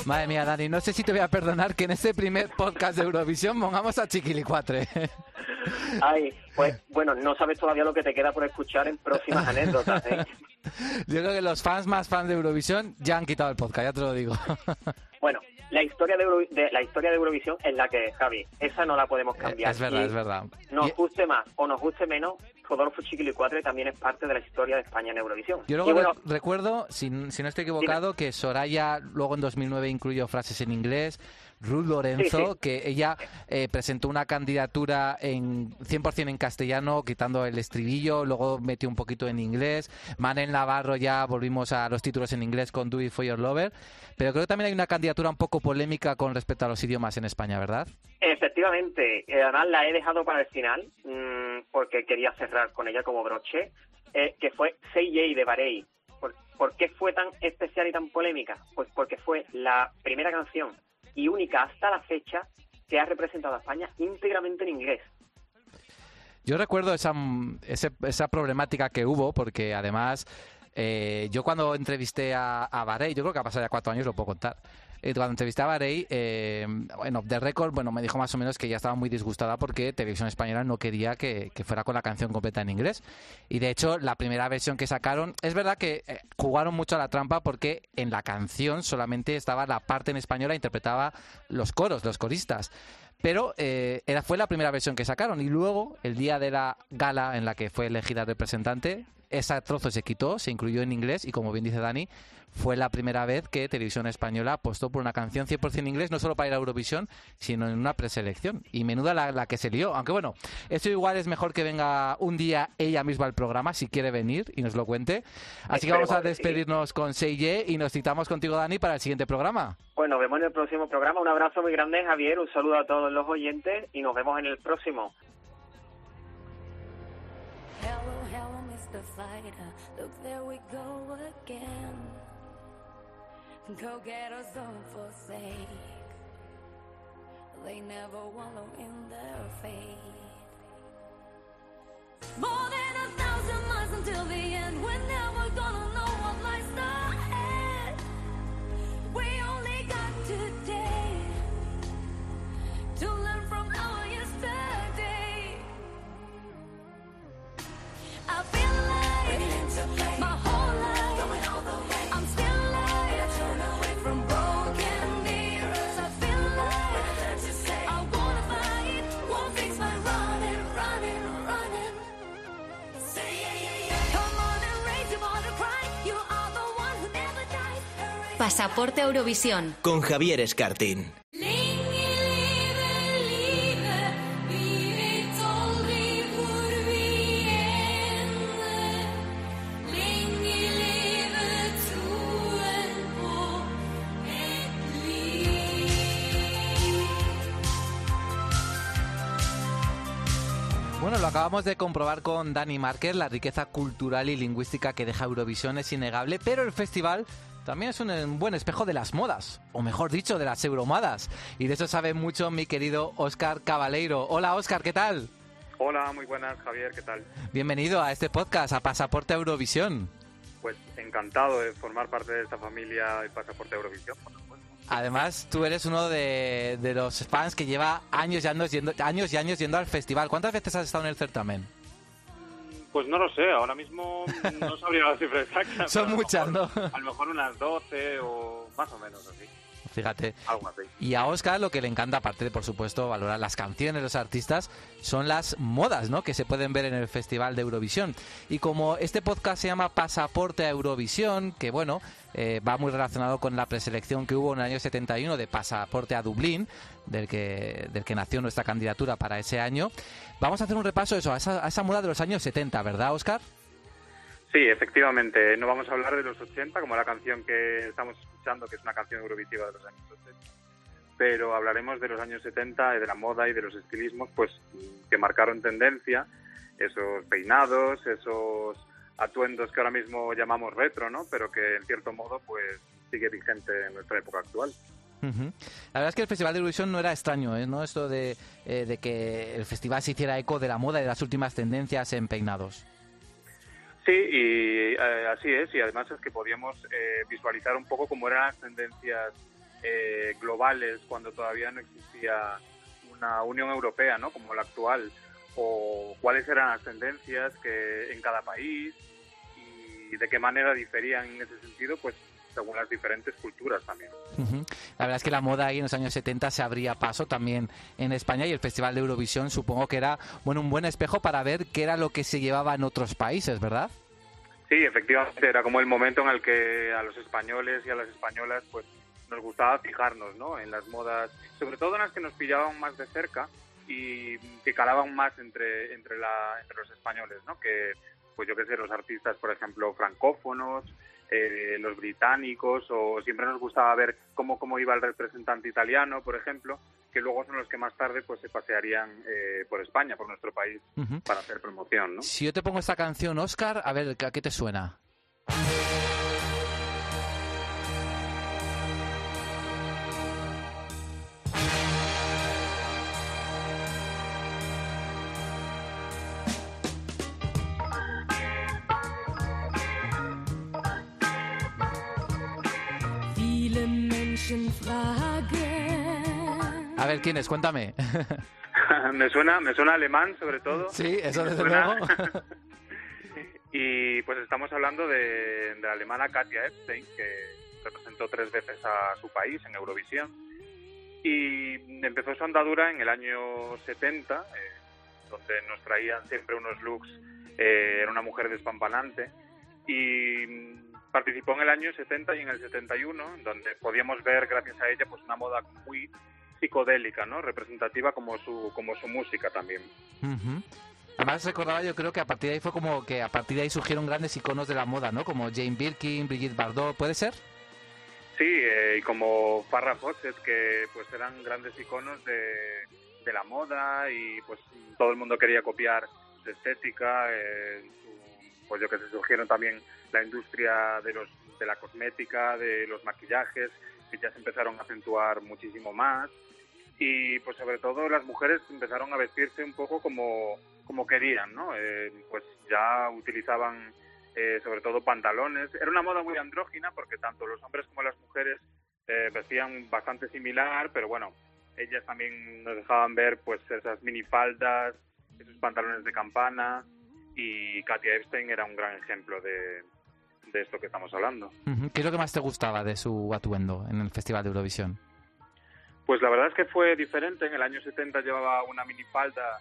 Madre mía, Dani, no sé si te voy a perdonar que en este primer podcast de Eurovisión pongamos a Chiquilicuatre. Ay, pues bueno, no sabes todavía lo que te queda por escuchar en próximas anécdotas. ¿eh? Yo creo que los fans más fans de Eurovisión ya han quitado el podcast, ya te lo digo. Bueno, la historia de, Euro- de- la historia de Eurovisión es la que es, Javi. Esa no la podemos cambiar. es verdad, Y es verdad. Nos guste más o nos guste menos, Rodolfo Chiquilicuatre también es parte de la historia de España en Eurovisión. Yo luego bueno, recuerdo, si, si no estoy equivocado, que Soraya luego en 2009 incluyó frases en inglés. Ruth Lorenzo, Sí, sí. que ella eh, presentó una candidatura en 100% en castellano, quitando el estribillo, luego metió un poquito en inglés. Manel Navarro ya volvimos a los títulos en inglés con Do It For Your Lover. Pero creo que también hay una candidatura un poco polémica con respecto a los idiomas en España, ¿verdad? Efectivamente, eh, además la he dejado para el final mm, porque quería cerrar con ella como broche, eh, que fue Say Yay de Barei. ¿Por, por qué fue tan especial y tan polémica? Pues porque fue la primera canción y única hasta la fecha que ha representado a España íntegramente en inglés. Yo recuerdo esa, mm, ese- esa problemática que hubo, porque además eh, yo cuando entrevisté a, a Barey, yo creo que ha pasado ya cuatro años, lo puedo contar. Eh, cuando entrevisté a Barey, eh, bueno, de record, bueno, me dijo más o menos que ya estaba muy disgustada porque Televisión Española no quería que, que fuera con la canción completa en inglés. Y de hecho, la primera versión que sacaron, es verdad que eh, jugaron mucho a la trampa porque en la canción solamente estaba la parte en española, interpretaba los coros, los coristas pero eh, era, fue la primera versión que sacaron y luego el día de la gala en la que fue elegida representante ese trozo se quitó, se incluyó en inglés y como bien dice Dani fue la primera vez que Televisión Española apostó por una canción 100% en inglés no solo para ir a Eurovisión sino en una preselección y menuda la, la que se lió aunque bueno, eso igual es mejor que venga un día ella misma al programa si quiere venir y nos lo cuente así que vamos a despedirnos con Seye y nos citamos contigo Dani para el siguiente programa Pues nos vemos en el próximo programa. Un abrazo muy grande, Javier. Un saludo a todos los oyentes y nos vemos en el próximo. Hello, hello, Mr. Fighter. Uh, look, there we go again. Go getters don't forsake. They never wallow in their fate. More than a thousand miles until the end. We're never gonna know what lies ahead. We Pasaporte Eurovisión. Con Javier Escartín. Bueno, lo acabamos de comprobar con Dani Márquez, la riqueza cultural y lingüística que deja Eurovisión es innegable, pero el festival también es un, buen espejo de las modas, o mejor dicho, de las euromodas. Y de eso sabe mucho mi querido Óscar Cabaleiro. Hola Óscar, ¿qué tal? Hola, muy buenas, Javier, ¿qué tal? Bienvenido a este podcast, a Pasaporte Eurovisión. Pues encantado de formar parte de esta familia de Pasaporte Eurovisión. Además, tú eres uno de, de los fans que lleva años y años yendo, años y años yendo al festival. ¿Cuántas veces has estado en el certamen? Pues no lo sé, ahora mismo no sabría la cifra exacta. Son muchas, mejor- ¿no? A lo mejor unas 12 o más o menos así, Fíjate. algo así. Y a Oscar lo que le encanta, aparte de, por supuesto, valorar las canciones, los artistas, son las modas, ¿no? Que se pueden ver en el Festival de Eurovisión. Y como este podcast se llama Pasaporte a Eurovisión, que bueno, eh, va muy relacionado con la preselección que hubo en el año 71 de Pasaporte a Dublín, del que, del que nació nuestra candidatura para ese año, vamos a hacer un repaso de eso, a esa, a esa moda de los años 70, ¿verdad, Oscar? Sí, efectivamente, no vamos a hablar de los 80 como la canción que estamos escuchando, que es una canción eurovisiva de los años 80, pero hablaremos de los años 70 y de la moda y de los estilismos pues que marcaron tendencia, esos peinados, esos atuendos que ahora mismo llamamos retro, ¿no? Pero que en cierto modo pues sigue vigente en nuestra época actual. Ujú. La verdad es que el Festival de Eurovisión no era extraño, ¿eh? ¿no? Esto de, eh, de que el festival se hiciera eco de la moda y de las últimas tendencias en peinados. Sí, y eh, así es, y además es que podíamos eh, visualizar un poco cómo eran las tendencias eh, globales cuando todavía no existía una Unión Europea, ¿no? Como la actual, o cuáles eran las tendencias que en cada país y de qué manera diferían en ese sentido, pues según las diferentes culturas también. La verdad es que la moda ahí en los años 70 se abría paso también en España y el Festival de Eurovisión supongo que era bueno un buen espejo para ver qué era lo que se llevaba en otros países, ¿verdad? Sí, efectivamente, era como el momento en el que a los españoles y a las españolas pues nos gustaba fijarnos ¿no? en las modas, sobre todo en las que nos pillaban más de cerca y que calaban más entre, entre, la, entre los españoles, ¿no? que pues yo qué sé, los artistas, por ejemplo, francófonos, eh, los británicos, o siempre nos gustaba ver cómo, cómo iba el representante italiano, por ejemplo, que luego son los que más tarde pues se pasearían eh, por España, por nuestro país, para hacer promoción, ¿no? Si yo te pongo esta canción, Oscar, a ver, ¿a qué te suena? A ver, ¿quién es? Cuéntame. me suena me suena alemán sobre todo Sí, eso desde suena- luego. y pues estamos hablando de, de la alemana Katia Epstein que representó tres veces a su país en Eurovisión y empezó su andadura en el año 70 eh, donde nos traían siempre unos looks eh, era una mujer despampanante y participó en el año 70 y en el 71 donde podíamos ver gracias a ella pues una moda muy psicodélica, ¿no? Representativa como su como su música también. Ujú. Además recordaba yo creo que a partir de ahí fue como que a partir de ahí surgieron grandes iconos de la moda, ¿no? Como Jane Birkin, Brigitte Bardot, ¿puede ser? Sí, eh, y como Farrah Fawcett, que pues eran grandes iconos de, de la moda y pues todo el mundo quería copiar su estética, eh, su- pues yo que sé, surgieron también la industria de los de la cosmética, de los maquillajes, que ya se empezaron a acentuar muchísimo más y pues sobre todo las mujeres empezaron a vestirse un poco como, como querían, ¿no? Eh, pues ya utilizaban eh, sobre todo pantalones. Era una moda muy andrógina porque tanto los hombres como las mujeres eh, vestían bastante similar, pero bueno, ellas también nos dejaban ver pues esas minifaldas, esos pantalones de campana y Katia Epstein era un gran ejemplo de, de esto que estamos hablando. ¿Qué es lo que más te gustaba de su atuendo en el Festival de Eurovisión? Pues la verdad es que fue diferente. En el año 70 llevaba una minifalda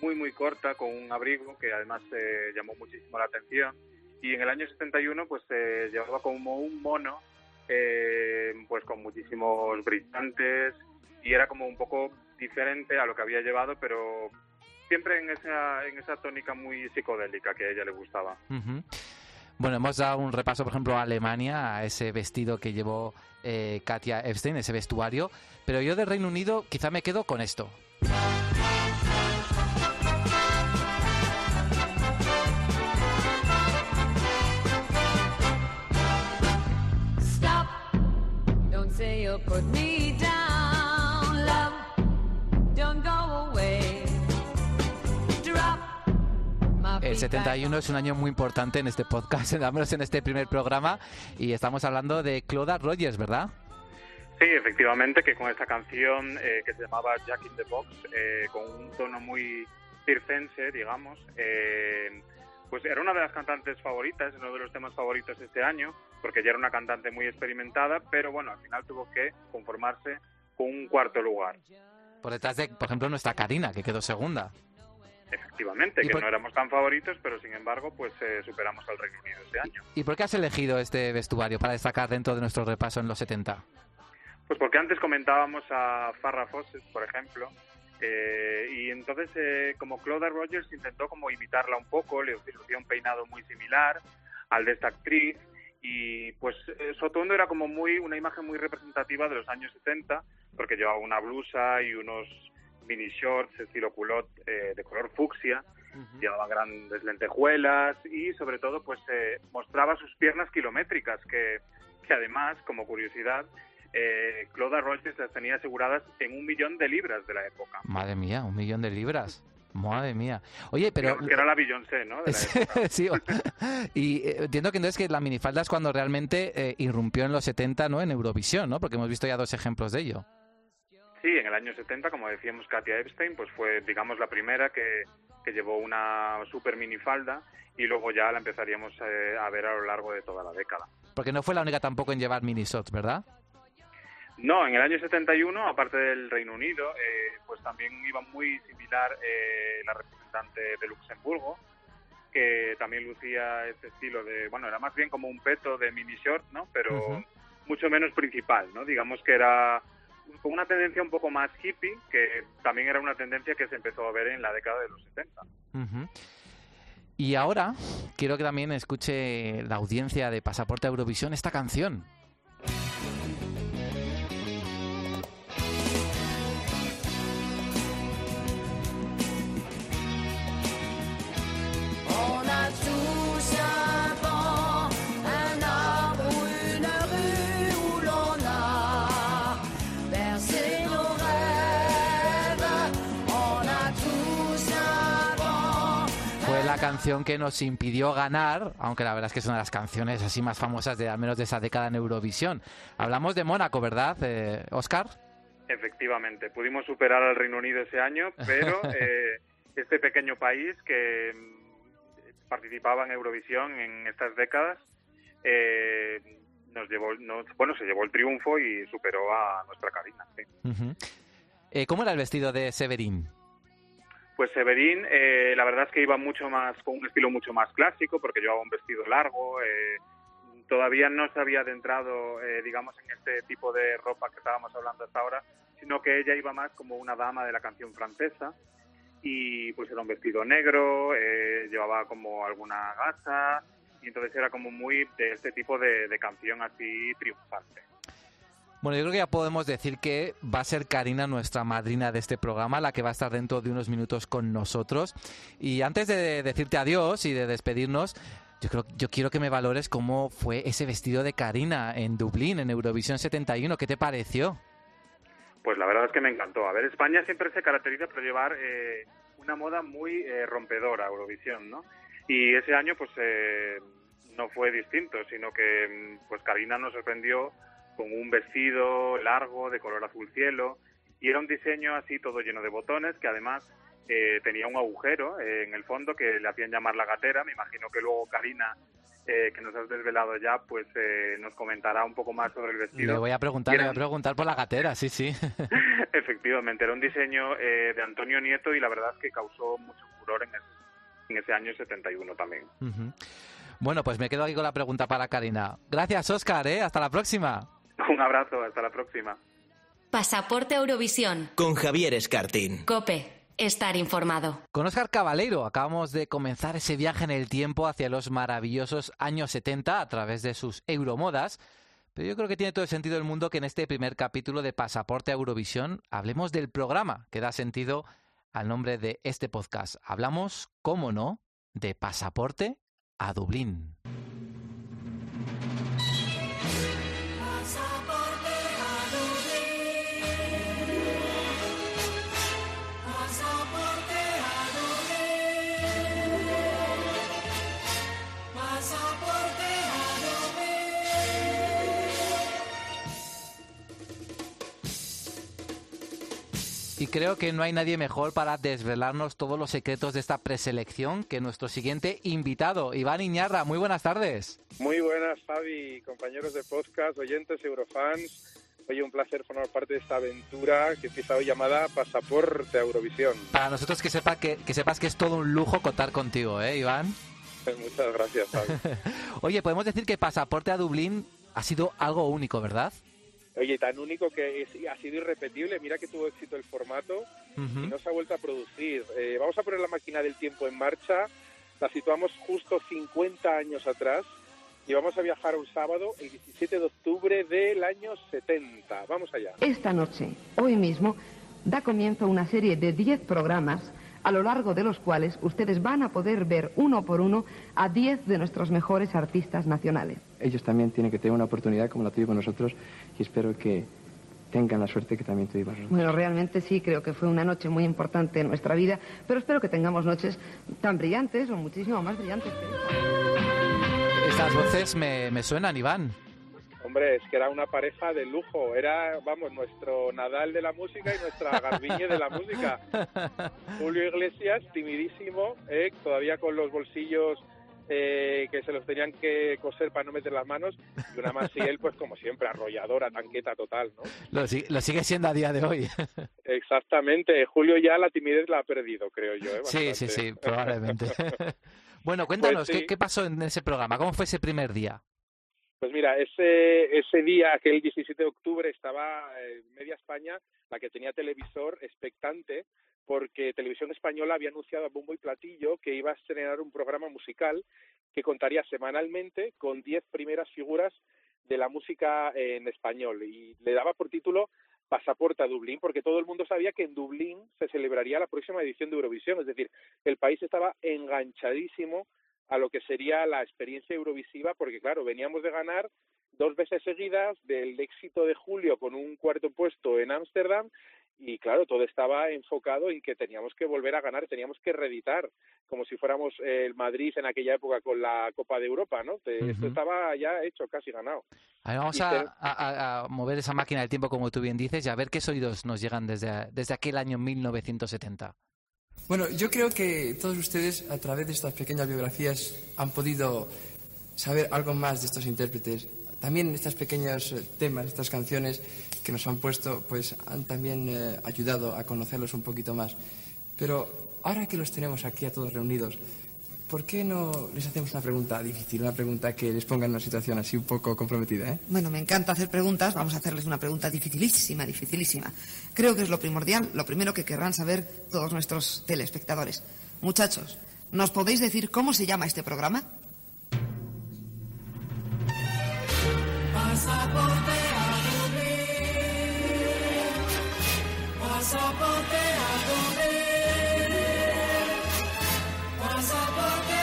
muy, muy corta con un abrigo que además eh, llamó muchísimo la atención. Y en el año 71 pues eh, llevaba como un mono eh, pues con muchísimos brillantes y era como un poco diferente a lo que había llevado, pero siempre en esa, en esa tónica muy psicodélica que a ella le gustaba. Bueno, hemos dado un repaso, por ejemplo, a Alemania, a ese vestido que llevó eh, Katia Epstein, ese vestuario, pero yo del Reino Unido quizá me quedo con esto. El feet back 71 es un año muy importante en este podcast, al menos en este primer programa, y estamos hablando de Cloda Rogers, ¿verdad? Sí, efectivamente, que con esta canción eh, que se llamaba Jack in the Box, eh, con un tono muy circense, digamos, eh, pues era una de las cantantes favoritas, uno de los temas favoritos este año, porque ya era una cantante muy experimentada, pero bueno, al final tuvo que conformarse con un cuarto lugar. Por detrás de, por ejemplo, nuestra Karina, que quedó segunda. Efectivamente, ¿Y que por- no éramos tan favoritos, pero sin embargo, pues eh, superamos al Reino Unido este año. ¿Y por qué has elegido este vestuario para destacar dentro de nuestro repaso en los 70? Pues porque antes comentábamos a Farrah Fawcett, por ejemplo, eh, y entonces eh, como Cloda Rogers intentó como imitarla un poco, le lucía un peinado muy similar al de esta actriz y pues eh, su atuendo era como muy una imagen muy representativa de los años 70 porque llevaba una blusa y unos mini shorts estilo culot eh, de color fucsia llevaba grandes lentejuelas y sobre todo pues eh, mostraba sus piernas kilométricas que, que además como curiosidad eh, Cloda Rogers las tenía aseguradas en un millón de libras de la época Madre mía, un millón de libras. Madre mía. Oye, pero... Que era la Beyoncé, ¿no? De la sí, y eh, entiendo que entonces que la minifalda es cuando realmente eh, irrumpió en los 70, ¿no? En Eurovisión, ¿no? Porque hemos visto ya dos ejemplos de ello. En el año 70, como decíamos, Katia Epstein, pues fue, digamos, la primera que, que llevó una super minifalda y luego ya la empezaríamos eh, a ver a lo largo de toda la década. Porque no fue la única tampoco en llevar mini shorts, ¿verdad? No, en el año 71, aparte del Reino Unido, eh, pues también iba muy similar eh, la representante de Luxemburgo, que también lucía este estilo de, bueno, era más bien como un peto de mini short, ¿no? Pero Ujú. mucho menos principal, ¿no? Digamos que era con una tendencia un poco más hippie, que también era una tendencia que se empezó a ver en la década de los 70. Ujú. Y ahora quiero que también escuche la audiencia de Pasaporte Eurovisión esta canción. Canción que nos impidió ganar, aunque la verdad es que es una de las canciones así más famosas de al menos de esa década en Eurovisión. Hablamos de Mónaco, ¿verdad, eh, Oscar? Efectivamente, pudimos superar al Reino Unido ese año, pero eh, este pequeño país que mm, participaba en Eurovisión en estas décadas eh, nos llevó, nos- bueno, se llevó el triunfo y superó a nuestra sí. Eh, ¿Cómo era el vestido de Severín? Pues Severín, eh, la verdad es que iba mucho más, con un estilo mucho más clásico, porque llevaba un vestido largo, eh, todavía no se había adentrado, eh, digamos, en este tipo de ropa que estábamos hablando hasta ahora, sino que ella iba más como una dama de la canción francesa, y pues era un vestido negro, eh, llevaba como alguna gasa, y entonces era como muy de este tipo de, de canción así triunfante. Bueno, yo creo que ya podemos decir que va a ser Karina nuestra madrina de este programa, la que va a estar dentro de unos minutos con nosotros. Y antes de decirte adiós y de despedirnos, yo creo, yo quiero que me valores cómo fue ese vestido de Karina en Dublín, en Eurovisión 71. ¿Qué te pareció? Pues la verdad es que me encantó. A ver, España siempre se caracteriza por llevar eh, una moda muy eh, rompedora, Eurovisión, ¿no? Y ese año, pues, eh, no fue distinto, sino que, pues, Karina nos sorprendió con un vestido largo, de color azul cielo, y era un diseño así todo lleno de botones, que además eh, tenía un agujero eh, en el fondo que le hacían llamar la gatera. Me imagino que luego Karina, eh, que nos has desvelado ya, pues eh, nos comentará un poco más sobre el vestido. Le voy a preguntar, Y le era- voy a preguntar por la gatera, sí, sí. Efectivamente, era un diseño eh, de Antonio Nieto y la verdad es que causó mucho furor en ese, en ese año 71 también. Ujú. Bueno, pues me quedo aquí con la pregunta para Karina. Gracias, Oscar, ¿eh? Hasta la próxima. Un abrazo, hasta la próxima. Pasaporte a Eurovisión. Con Javier Escartín. Cope. Estar informado. Con Oscar Cabaleiro acabamos de comenzar ese viaje en el tiempo hacia los maravillosos años 70 a través de sus euromodas. Pero yo creo que tiene todo el sentido del mundo que en este primer capítulo de Pasaporte a Eurovisión hablemos del programa que da sentido al nombre de este podcast. Hablamos, cómo no, de Pasaporte a Dublín. Y creo que no hay nadie mejor para desvelarnos todos los secretos de esta preselección que nuestro siguiente invitado, Iván Iñarra. Muy buenas tardes. Muy buenas, Fabi, compañeros de podcast, oyentes, eurofans. Oye, un placer formar parte de esta aventura que empieza hoy llamada Pasaporte a Eurovisión. Para nosotros que, sepa que, que sepas que es todo un lujo contar contigo, ¿eh, Iván? Muchas gracias, Fabi. Oye, podemos decir que Pasaporte a Dublín ha sido algo único, ¿verdad? Oye, tan único que es- ha sido irrepetible. Mira que tuvo éxito el formato y no se ha vuelto a producir. Eh, vamos a poner la máquina del tiempo en marcha. La situamos justo 50 años atrás y vamos a viajar un sábado, el 17 de octubre del año 70. Vamos allá. Esta noche, hoy mismo, da comienzo una serie de 10 programas a lo largo de los cuales ustedes van a poder ver uno por uno a 10 de nuestros mejores artistas nacionales. Ellos también tienen que tener una oportunidad como la tuvimos nosotros y espero que tengan la suerte que también tuvimos nosotros. Bueno, realmente sí, creo que fue una noche muy importante en nuestra vida, pero espero que tengamos noches tan brillantes o muchísimo más brillantes que esta. Estas voces me, me suenan, Iván. Hombre, es que era una pareja de lujo. Era, vamos, nuestro Nadal de la música y nuestra Garbiñe de la música. Julio Iglesias, timidísimo, ¿eh? todavía con los bolsillos eh, que se los tenían que coser para no meter las manos. Y una Maciel, pues como siempre, arrolladora, tanqueta total, ¿no? Lo, si- lo sigue siendo a día de hoy. Exactamente. Julio ya la timidez la ha perdido, creo yo. ¿eh? Sí, sí, sí, probablemente. bueno, cuéntanos, Pues sí. ¿qué, qué pasó en ese programa? ¿Cómo fue ese primer día? Pues mira, ese, ese día, aquel 17 de octubre, estaba eh, media España, la que tenía televisor, expectante, porque Televisión Española había anunciado a bombo y platillo que iba a estrenar un programa musical que contaría semanalmente con 10 primeras figuras de la música en español. Y le daba por título Pasaporte a Dublín, porque todo el mundo sabía que en Dublín se celebraría la próxima edición de Eurovisión, es decir, el país estaba enganchadísimo a lo que sería la experiencia eurovisiva, porque claro, veníamos de ganar dos veces seguidas del éxito de Julio con un cuarto puesto en Ámsterdam y claro, todo estaba enfocado en que teníamos que volver a ganar, teníamos que reeditar, como si fuéramos eh, el Madrid en aquella época con la Copa de Europa, ¿no? Te- Esto estaba ya hecho, casi ganado. A ver, vamos Y a, te- a- a- a mover esa máquina del tiempo, como tú bien dices, y a ver qué sonidos nos llegan desde, desde aquel año 1970. Bueno, yo creo que todos ustedes, a través de estas pequeñas biografías, han podido saber algo más de estos intérpretes. También estos pequeños eh, temas, estas canciones que nos han puesto, pues han también eh, ayudado a conocerlos un poquito más. Pero ahora que los tenemos aquí a todos reunidos, ¿por qué no les hacemos una pregunta difícil, una pregunta que les ponga en una situación así un poco comprometida? ¿eh? Bueno, me encanta hacer preguntas. Vamos a hacerles una pregunta dificilísima, dificilísima. Creo que es lo primordial, lo primero que querrán saber todos nuestros telespectadores. Muchachos, ¿nos podéis decir cómo se llama este programa? Pasaporte Pasaporte a Dublín. Pasaporte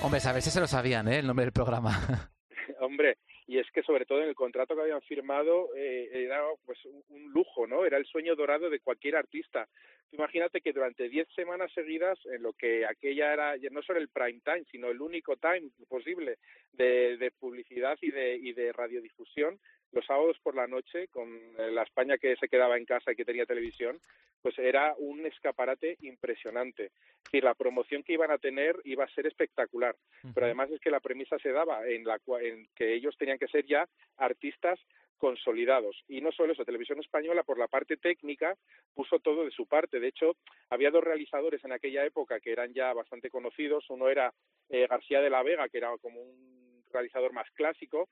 a. Hombre, a ver si se lo sabían, ¿eh? El nombre del programa. Hombre, y es que sobre todo en el contrato que habían firmado eh, era pues un lujo, ¿no? Era el sueño dorado de cualquier artista. Imagínate que durante 10 semanas seguidas, en lo que aquella era no solo el prime time, sino el único time posible de, de publicidad y de, y de radiodifusión, los sábados por la noche, con eh, la España que se quedaba en casa y que tenía televisión, pues era un escaparate impresionante. Es decir, la promoción que iban a tener iba a ser espectacular. Pero además es que la premisa se daba en, la, en que ellos tenían que ser ya artistas consolidados. Y no solo eso, Televisión Española, por la parte técnica, puso todo de su parte. De hecho, había dos realizadores en aquella época que eran ya bastante conocidos. Uno era eh, García de la Vega, que era como un realizador más clásico,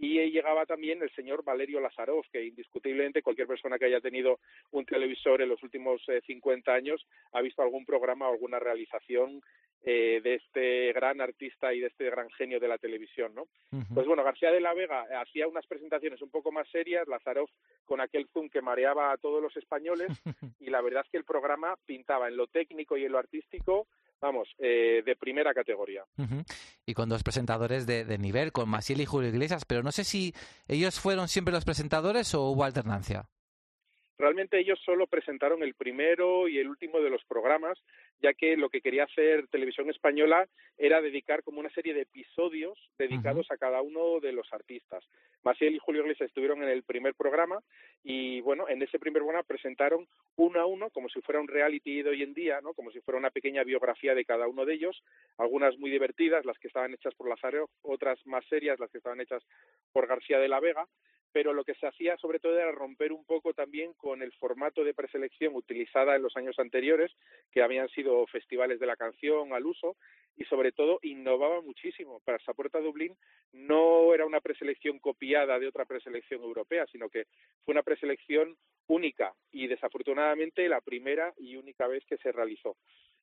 y llegaba también el señor Valerio Lazarov, que indiscutiblemente cualquier persona que haya tenido un televisor en los últimos eh, 50 años ha visto algún programa o alguna realización eh, de este gran artista y de este gran genio de la televisión, ¿no? Pues bueno, García de la Vega eh, hacía unas presentaciones un poco más serias, Lazarov con aquel zoom que mareaba a todos los españoles y la verdad es que el programa pintaba en lo técnico y en lo artístico, vamos, eh, de primera categoría. Y con dos presentadores de, de nivel, con Masiel y Julio Iglesias, pero no sé si ellos fueron siempre los presentadores o hubo alternancia. Realmente ellos solo presentaron el primero y el último de los programas, ya que lo que quería hacer Televisión Española era dedicar como una serie de episodios dedicados a cada uno de los artistas. Maciel y Julio Iglesias estuvieron en el primer programa y bueno, en ese primer programa presentaron uno a uno, como si fuera un reality de hoy en día, ¿no? Como si fuera una pequeña biografía de cada uno de ellos, algunas muy divertidas, las que estaban hechas por Lazareo, otras más serias, las que estaban hechas por García de la Vega, pero lo que se hacía sobre todo era romper un poco también con el formato de preselección utilizada en los años anteriores, que habían sido festivales de la canción al uso, y sobre todo innovaba muchísimo. Para Saporta Dublín no era una preselección copiada de otra preselección europea, sino que fue una preselección única y desafortunadamente la primera y única vez que se realizó.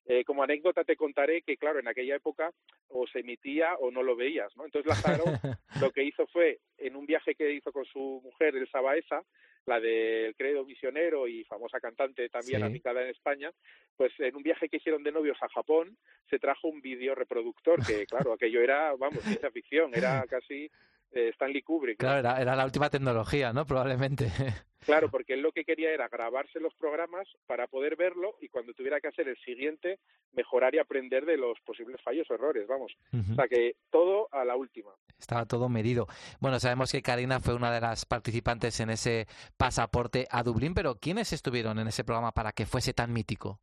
Eh, como anécdota te contaré que, claro, en aquella época o se emitía o no lo veías, ¿no? Entonces Lázaro lo que hizo fue, en un viaje que hizo con su mujer, Elsa Baeza, la del credo misionero y famosa cantante también Sí. afincada en España, pues en un viaje que hicieron de novios a Japón, se trajo un vídeo reproductor que, claro, aquello era, vamos, ciencia ficción, era casi Stanley Kubrick. ¿no? Claro, era, era la última tecnología, ¿no? Probablemente. Claro, porque él lo que quería era grabarse los programas para poder verlo y cuando tuviera que hacer el siguiente, mejorar y aprender de los posibles fallos o errores, vamos. Ujú. O sea que todo a la última. Estaba todo medido. Bueno, sabemos que Karina fue una de las participantes en ese pasaporte a Dublín, pero ¿quiénes estuvieron en ese programa para que fuese tan mítico?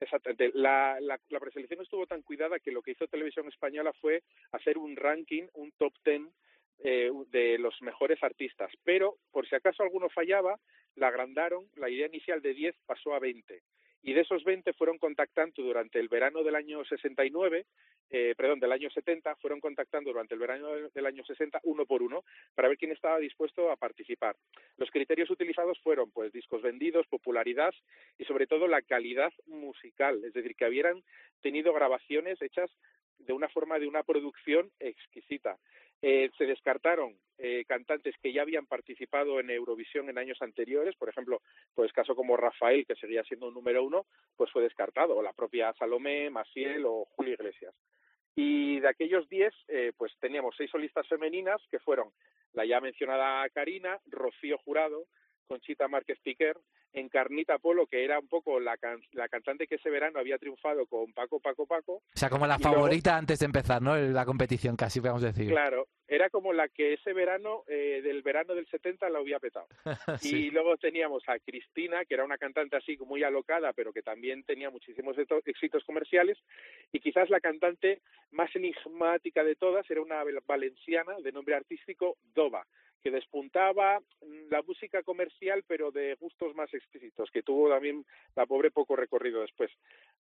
Exactamente. La, la, la preselección estuvo tan cuidada que lo que hizo Televisión Española fue hacer un ranking, un top ten eh, de los mejores artistas. Pero, por si acaso alguno fallaba, la agrandaron, la idea inicial de 10 pasó a 20. Y de esos 20 fueron contactando durante el verano del año 69, eh, perdón, del año 70, fueron contactando durante el verano del- año 60 uno por uno para ver quién estaba dispuesto a participar. Los criterios utilizados fueron pues discos vendidos, popularidad y sobre todo la calidad musical, es decir, que hubieran tenido grabaciones hechas de una forma de una producción exquisita. Eh, se descartaron eh, cantantes que ya habían participado en Eurovisión en años anteriores, por ejemplo, pues caso como Rafael, que seguía siendo un número uno, pues fue descartado, o la propia Salomé, Maciel o Julio Iglesias. Y de aquellos diez, eh, pues teníamos seis solistas femeninas, que fueron la ya mencionada Karina, Rocío Jurado, Conchita Márquez Piquer, Encarnita Polo, que era un poco la, can- la cantante que ese verano había triunfado con Paco, Paco, Paco, O sea, como la luego- favorita antes de empezar, ¿no? La competición, casi podemos decir. Claro, era como la que ese verano, eh, del verano del 70, la había petado. Sí. Y luego teníamos a Cristina, que era una cantante así muy alocada, pero que también tenía muchísimos éxito- éxitos comerciales. Y quizás la cantante más enigmática de todas era una val- valenciana de nombre artístico Dova, que despuntaba mm, la música comercial, pero de gustos más exquisitos, que tuvo también la pobre poco recorrido después.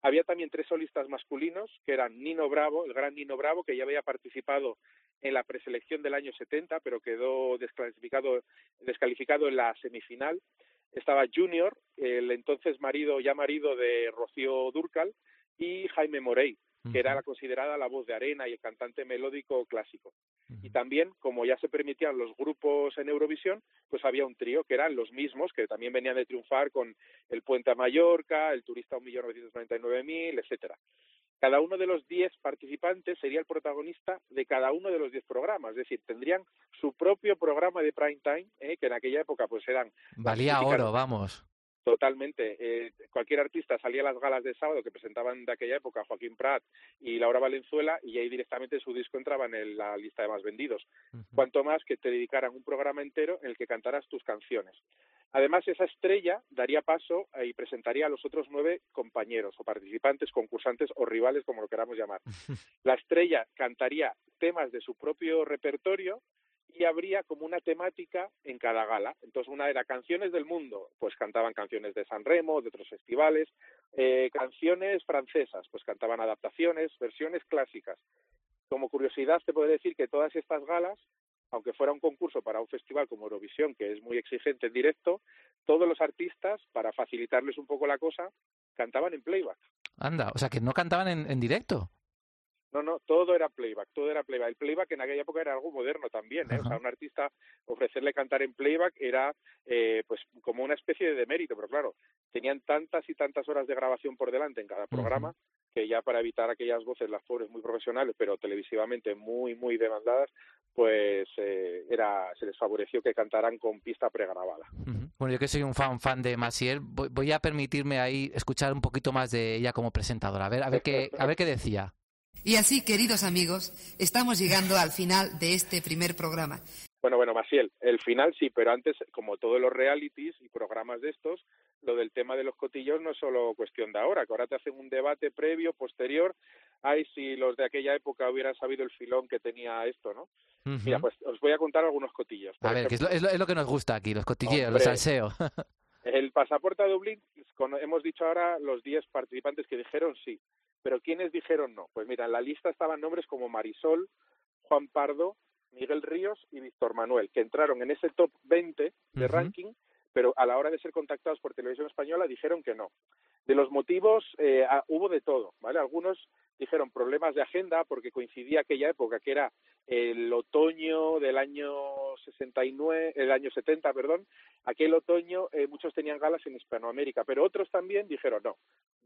Había también tres solistas masculinos, que eran Nino Bravo, el gran Nino Bravo, que ya había participado en la preselección del año 70, pero quedó desclasificado, descalificado en la semifinal. Estaba Junior, el entonces marido, ya marido de Rocío Durcal, y Jaime Morey, que era la considerada la voz de arena y el cantante melódico clásico. Y también, como ya se permitían los grupos en Eurovisión, pues había un trío que eran los mismos, que también venían de triunfar con El Puente a Mallorca, El Turista 1.999.000, etcétera. Cada uno de los 10 participantes sería el protagonista de cada uno de los 10 programas, es decir, tendrían su propio programa de prime time, ¿eh? que en aquella época pues eran Valía oro, vamos. Totalmente. Eh, cualquier artista salía a las galas de sábado que presentaban de aquella época Joaquín Prat y Laura Valenzuela y ahí directamente su disco entraba en la lista de más vendidos. Cuanto más que te dedicaran un programa entero en el que cantaras tus canciones. Además, esa estrella daría paso y presentaría a los otros nueve compañeros o participantes, concursantes o rivales, como lo queramos llamar. La estrella cantaría temas de su propio repertorio y habría como una temática en cada gala. Entonces, una era canciones del mundo, pues cantaban canciones de San Remo, de otros festivales, eh, canciones francesas, pues cantaban adaptaciones, versiones clásicas. Como curiosidad, te puedo decir que todas estas galas, aunque fuera un concurso para un festival como Eurovisión, que es muy exigente en directo, todos los artistas, para facilitarles un poco la cosa, cantaban en playback. Anda, o sea, que no cantaban en, en directo. No, no, todo era playback, todo era playback. El playback en aquella época era algo moderno también, ¿eh? O sea, a un artista ofrecerle cantar en playback era eh, pues como una especie de demérito, pero claro, tenían tantas y tantas horas de grabación por delante en cada programa que ya para evitar aquellas voces, las pobres muy profesionales, pero televisivamente muy, muy demandadas, pues eh, era se les favoreció que cantaran con pista pregrabada. Bueno, yo que soy un fan fan de Maciel, voy, voy a permitirme ahí escuchar un poquito más de ella como presentadora. A ver, a ver qué, a ver qué decía. Y así, queridos amigos, estamos llegando al final de este primer programa. Bueno, bueno, Maciel, el final sí, pero antes, como todos los realities y programas de estos, lo del tema de los cotillos no es solo cuestión de ahora, que ahora te hacen un debate previo, posterior, ay, si los de aquella época hubieran sabido el filón que tenía esto, ¿no? Mira, pues os voy a contar algunos cotillos. A ver, que es lo, es lo- es lo que nos gusta aquí, los cotilleos, los salseos. El pasaporte a Dublín, hemos dicho ahora los 10 participantes que dijeron sí, pero ¿quiénes dijeron no? Pues mira, en la lista estaban nombres como Marisol, Juan Pardo, Miguel Ríos y Víctor Manuel, que entraron en ese top 20 de ranking, pero a la hora de ser contactados por Televisión Española dijeron que no. De los motivos eh, ah, hubo de todo, ¿vale? Algunos dijeron problemas de agenda porque coincidía aquella época que era el otoño del año 69, el año 70, perdón, aquel otoño eh, muchos tenían galas en Hispanoamérica, pero otros también dijeron no.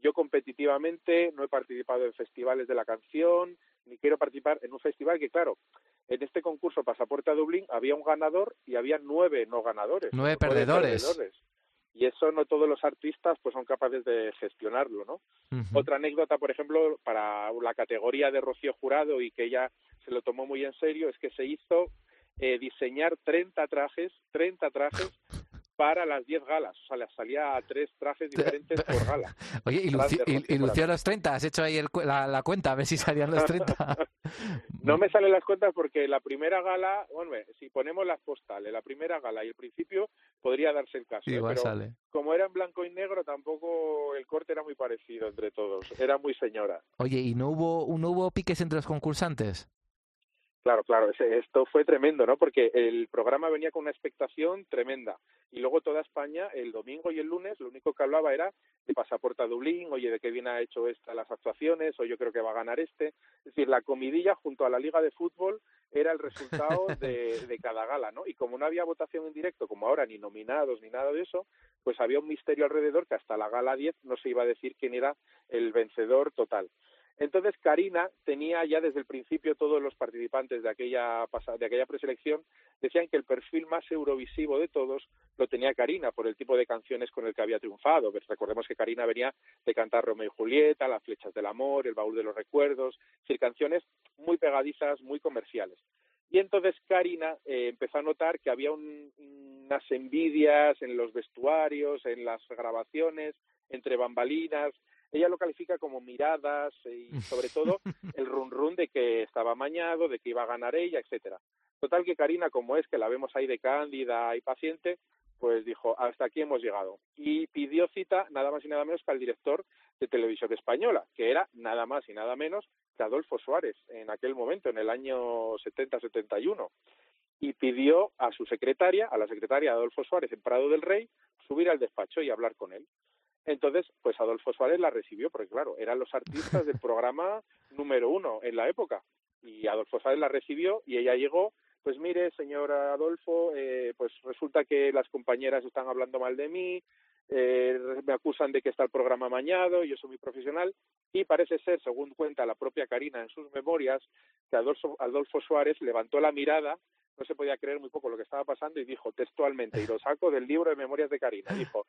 Yo competitivamente no he participado en festivales de la canción, ni quiero participar en un festival que, claro, en este concurso Pasaporte a Dublín había un ganador y había nueve no ganadores. Nueve nueve perdedores. Y eso no todos los artistas pues son capaces de gestionarlo, ¿no? Otra anécdota, por ejemplo, para la categoría de Rocío Jurado y que ella se lo tomó muy en serio, es que se hizo eh, diseñar 30 trajes, 30 trajes para las 10 galas. O sea, le salía a tres trajes diferentes por gala. Oye, y, luci- y- y lució Jurado. los 30. ¿Has hecho ahí el la, la cuenta? A ver si salían los 30. No me salen las cuentas porque la primera gala, bueno, si ponemos las postales, la primera gala y el principio, podría darse el caso. ¿eh? Igual Pero sale. como era en blanco y negro, tampoco el corte era muy parecido entre todos. Era muy señora. Oye, ¿y no hubo, no hubo piques entre los concursantes? Claro, claro, esto fue tremendo, ¿no? Porque el programa venía con una expectación tremenda. Y luego toda España, el domingo y el lunes, lo único que hablaba era de pasaporte a Dublín, oye, de qué bien ha hecho esta las actuaciones, o yo creo que va a ganar este. Es decir, la comidilla junto a la Liga de Fútbol era el resultado de, de cada gala, ¿no? Y como no había votación en directo, como ahora, ni nominados, ni nada de eso, pues había un misterio alrededor que hasta la gala 10 no se iba a decir quién era el vencedor total. Entonces Karina tenía ya desde el principio todos los participantes de aquella de aquella preselección decían que el perfil más eurovisivo de todos lo tenía Karina por el tipo de canciones con el que había triunfado. Pues recordemos que Karina venía de cantar Romeo y Julieta, Las flechas del amor, El baúl de los recuerdos, decir, canciones muy pegadizas, muy comerciales. Y entonces Karina eh, empezó a notar que había un- unas envidias en los vestuarios, en las grabaciones, entre bambalinas. Ella lo califica como miradas eh, y sobre todo el run run de que estaba amañado, de que iba a ganar ella, etcétera. Total que Karina, como es que la vemos ahí de cándida y paciente, pues dijo, hasta aquí hemos llegado. Y pidió cita nada más y nada menos que al director de Televisión Española, que era nada más y nada menos que Adolfo Suárez, en aquel momento, en el año 70-71. Y pidió a su secretaria, a la secretaria Adolfo Suárez en Prado del Rey, subir al despacho y hablar con él. Entonces, pues Adolfo Suárez la recibió, porque claro, eran los artistas del programa número uno en la época. Y Adolfo Suárez la recibió y ella llegó, pues mire, señor Adolfo, eh, pues resulta que las compañeras están hablando mal de mí, eh, me acusan de que está el programa amañado, yo soy muy profesional, y parece ser, según cuenta la propia Karina en sus memorias, que Adolfo, Adolfo Suárez levantó la mirada, no se podía creer muy poco lo que estaba pasando y dijo textualmente, y lo saco del libro de memorias de Karina, dijo,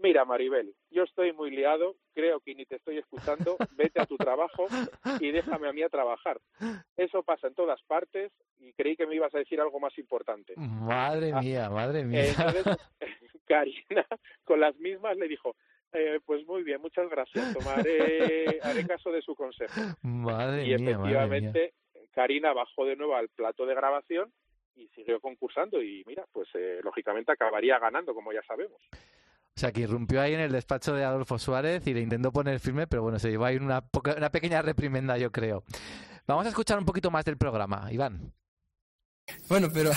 Mira, Maribel, yo estoy muy liado, creo que ni te estoy escuchando, vete a tu trabajo y déjame a mí a trabajar. Eso pasa en todas partes y creí que me ibas a decir algo más importante. Madre Ah, mía, madre mía. Entonces, Karina, con las mismas, le dijo, eh, pues muy bien, muchas gracias, tomaré, haré caso de su consejo. Madre y mía, madre mía. efectivamente, Karina bajó de nuevo al plato de grabación y siguió concursando y mira, pues eh, lógicamente acabaría ganando, como ya sabemos. O sea, que irrumpió ahí en el despacho de Adolfo Suárez y le intentó poner firme, pero bueno, se llevó ahí una, poca- una pequeña reprimenda, yo creo. Vamos a escuchar un poquito más del programa, Iván. Bueno, pero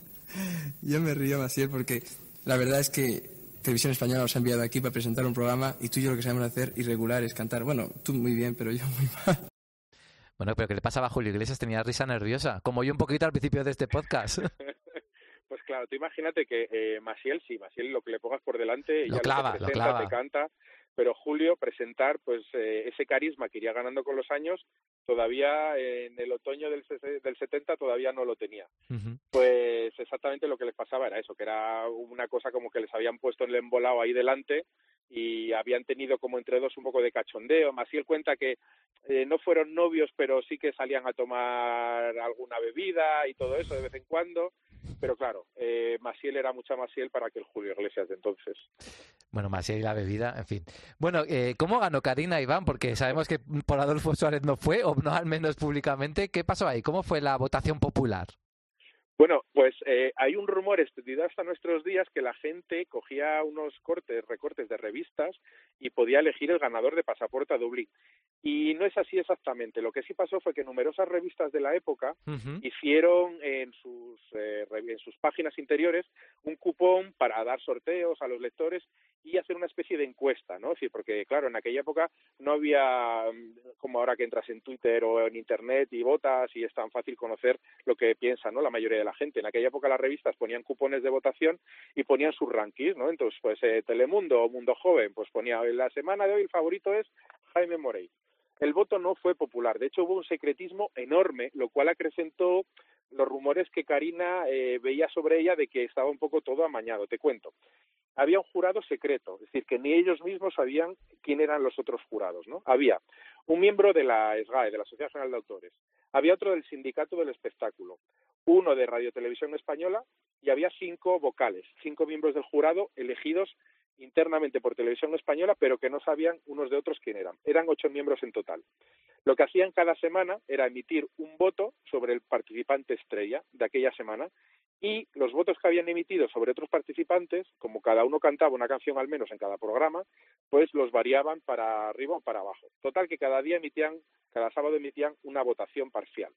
yo me río, Maciel, porque la verdad es que Televisión Española nos ha enviado aquí para presentar un programa y tú y yo lo que sabemos hacer irregular es cantar. Bueno, tú muy bien, pero yo muy mal. Bueno, pero ¿qué le pasaba a Julio Iglesias? Tenía risa nerviosa, como yo un poquito al principio de este podcast. Claro, tú imagínate que eh, Masiel, sí, Masiel lo que le pongas por delante, Lo ya clava, te lo presenta, clava. te canta, pero Julio presentar pues eh, ese carisma que iría ganando con los años, todavía en el otoño del, del 70 todavía no lo tenía. Pues exactamente lo que les pasaba era eso, que era una cosa como que les habían puesto en el embolado ahí delante y habían tenido como entre dos un poco de cachondeo. Masiel cuenta que eh, no fueron novios, pero sí que salían a tomar alguna bebida y todo eso de vez en cuando. Pero claro, eh, Masiel era mucha Masiel para que el Julio Iglesias de entonces. Bueno, más y la bebida, en fin. Bueno, eh, ¿cómo ganó Karina Iván? Porque sabemos que por Adolfo Suárez no fue, o no al menos públicamente. ¿Qué pasó ahí? ¿Cómo fue la votación popular? Bueno, pues eh, hay un rumor extendido hasta nuestros días que la gente cogía unos cortes, recortes de revistas y podía elegir el ganador de pasaporte a Dublín. Y no es así exactamente. Lo que sí pasó fue que numerosas revistas de la época hicieron en sus, eh, en sus páginas interiores un cupón para dar sorteos a los lectores y hacer una especie de encuesta, ¿no? Decir, porque claro, en aquella época no había mm, como ahora que entras en Twitter o en Internet y votas y es tan fácil conocer lo que piensa, ¿no? La mayoría de la gente. En aquella época las revistas ponían cupones de votación y ponían sus rankings, ¿no? Entonces, pues eh, Telemundo o Mundo Joven, pues ponía la semana de hoy el favorito es Jaime Morey. El voto no fue popular, de hecho hubo un secretismo enorme, lo cual acrecentó los rumores que Karina eh, veía sobre ella de que estaba un poco todo amañado. Te cuento. Había un jurado secreto, es decir, que ni ellos mismos sabían quién eran los otros jurados, ¿no? Había un miembro de la SGAE, de la Sociedad General de Autores, había otro del Sindicato del Espectáculo, uno de Radio Televisión Española y había cinco vocales, cinco miembros del jurado elegidos internamente por Televisión Española, pero que no sabían unos de otros quién eran. Eran ocho miembros en total. Lo que hacían cada semana era emitir un voto sobre el participante estrella de aquella semana y los votos que habían emitido sobre otros participantes, como cada uno cantaba una canción al menos en cada programa, pues los variaban para arriba o para abajo. Total que cada día emitían, cada sábado emitían una votación parcial.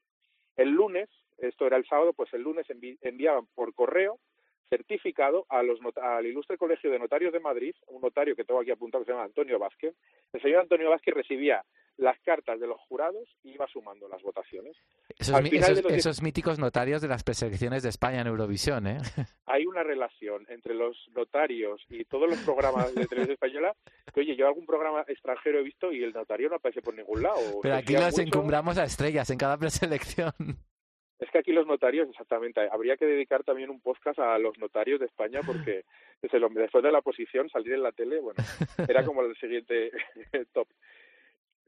El lunes, esto era el sábado, pues el lunes envi- enviaban por correo certificado a los al Ilustre Colegio de Notarios de Madrid, un notario que tengo aquí apuntado que se llama Antonio Vázquez. El señor Antonio Vázquez recibía las cartas de los jurados y iba sumando las votaciones. Esos, los míticos notarios de las preselecciones de España en Eurovisión, ¿eh? hay una relación entre los notarios y todos los programas de televisión española que, oye, yo algún programa extranjero he visto y el notario no aparece por ningún lado. Pero aquí mucho. encumbramos a estrellas en cada preselección. Es que aquí los notarios, exactamente, habría que dedicar también un podcast a los notarios de España porque desde después de la posición, salir en la tele, bueno, era como el siguiente top.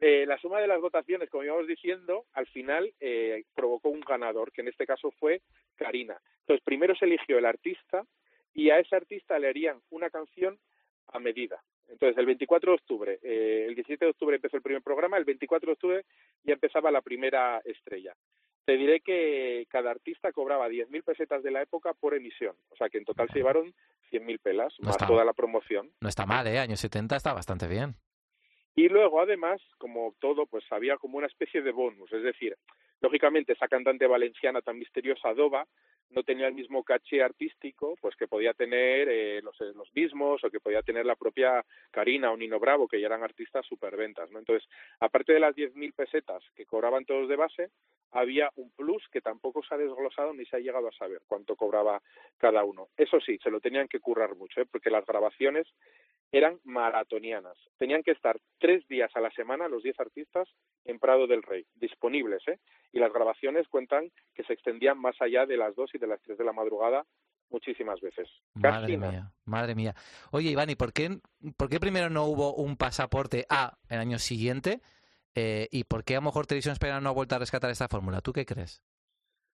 Eh, la suma de las votaciones, como íbamos diciendo, al final eh, provocó un ganador, que en este caso fue Karina. Entonces, primero se eligió el artista y a ese artista le harían una canción a medida. Entonces, el 24 de octubre, eh, el 17 de octubre empezó el primer programa, el 24 de octubre ya empezaba la primera estrella. Te diré que cada artista cobraba 10.000 pesetas de la época por emisión, o sea que en total se llevaron 100.000 pelas, No más está- toda la promoción. No está mal, ¿eh? Años 70 está bastante bien. Y luego, además, como todo, pues había como una especie de bonus. Es decir, lógicamente, esa cantante valenciana tan misteriosa, Doba, no tenía el mismo caché artístico pues que podía tener eh, los, eh, los mismos o que podía tener la propia Karina o Nino Bravo, que ya eran artistas superventas. ¿no? Entonces, aparte de las 10.000 pesetas que cobraban todos de base, había un plus que tampoco se ha desglosado ni se ha llegado a saber cuánto cobraba cada uno. Eso sí, se lo tenían que currar mucho, ¿eh? porque las grabaciones eran maratonianas. Tenían que estar tres días a la semana los diez artistas en Prado del Rey, disponibles, ¿eh? Y las grabaciones cuentan que se extendían más allá de las dos y de las tres de la madrugada muchísimas veces. Madre mía, madre mía. Oye, Iván, ¿y por qué, por qué primero no hubo un pasaporte A el año siguiente? Eh, ¿Y por qué a lo mejor Televisión Española no ha vuelto a rescatar esta fórmula? ¿Tú qué crees?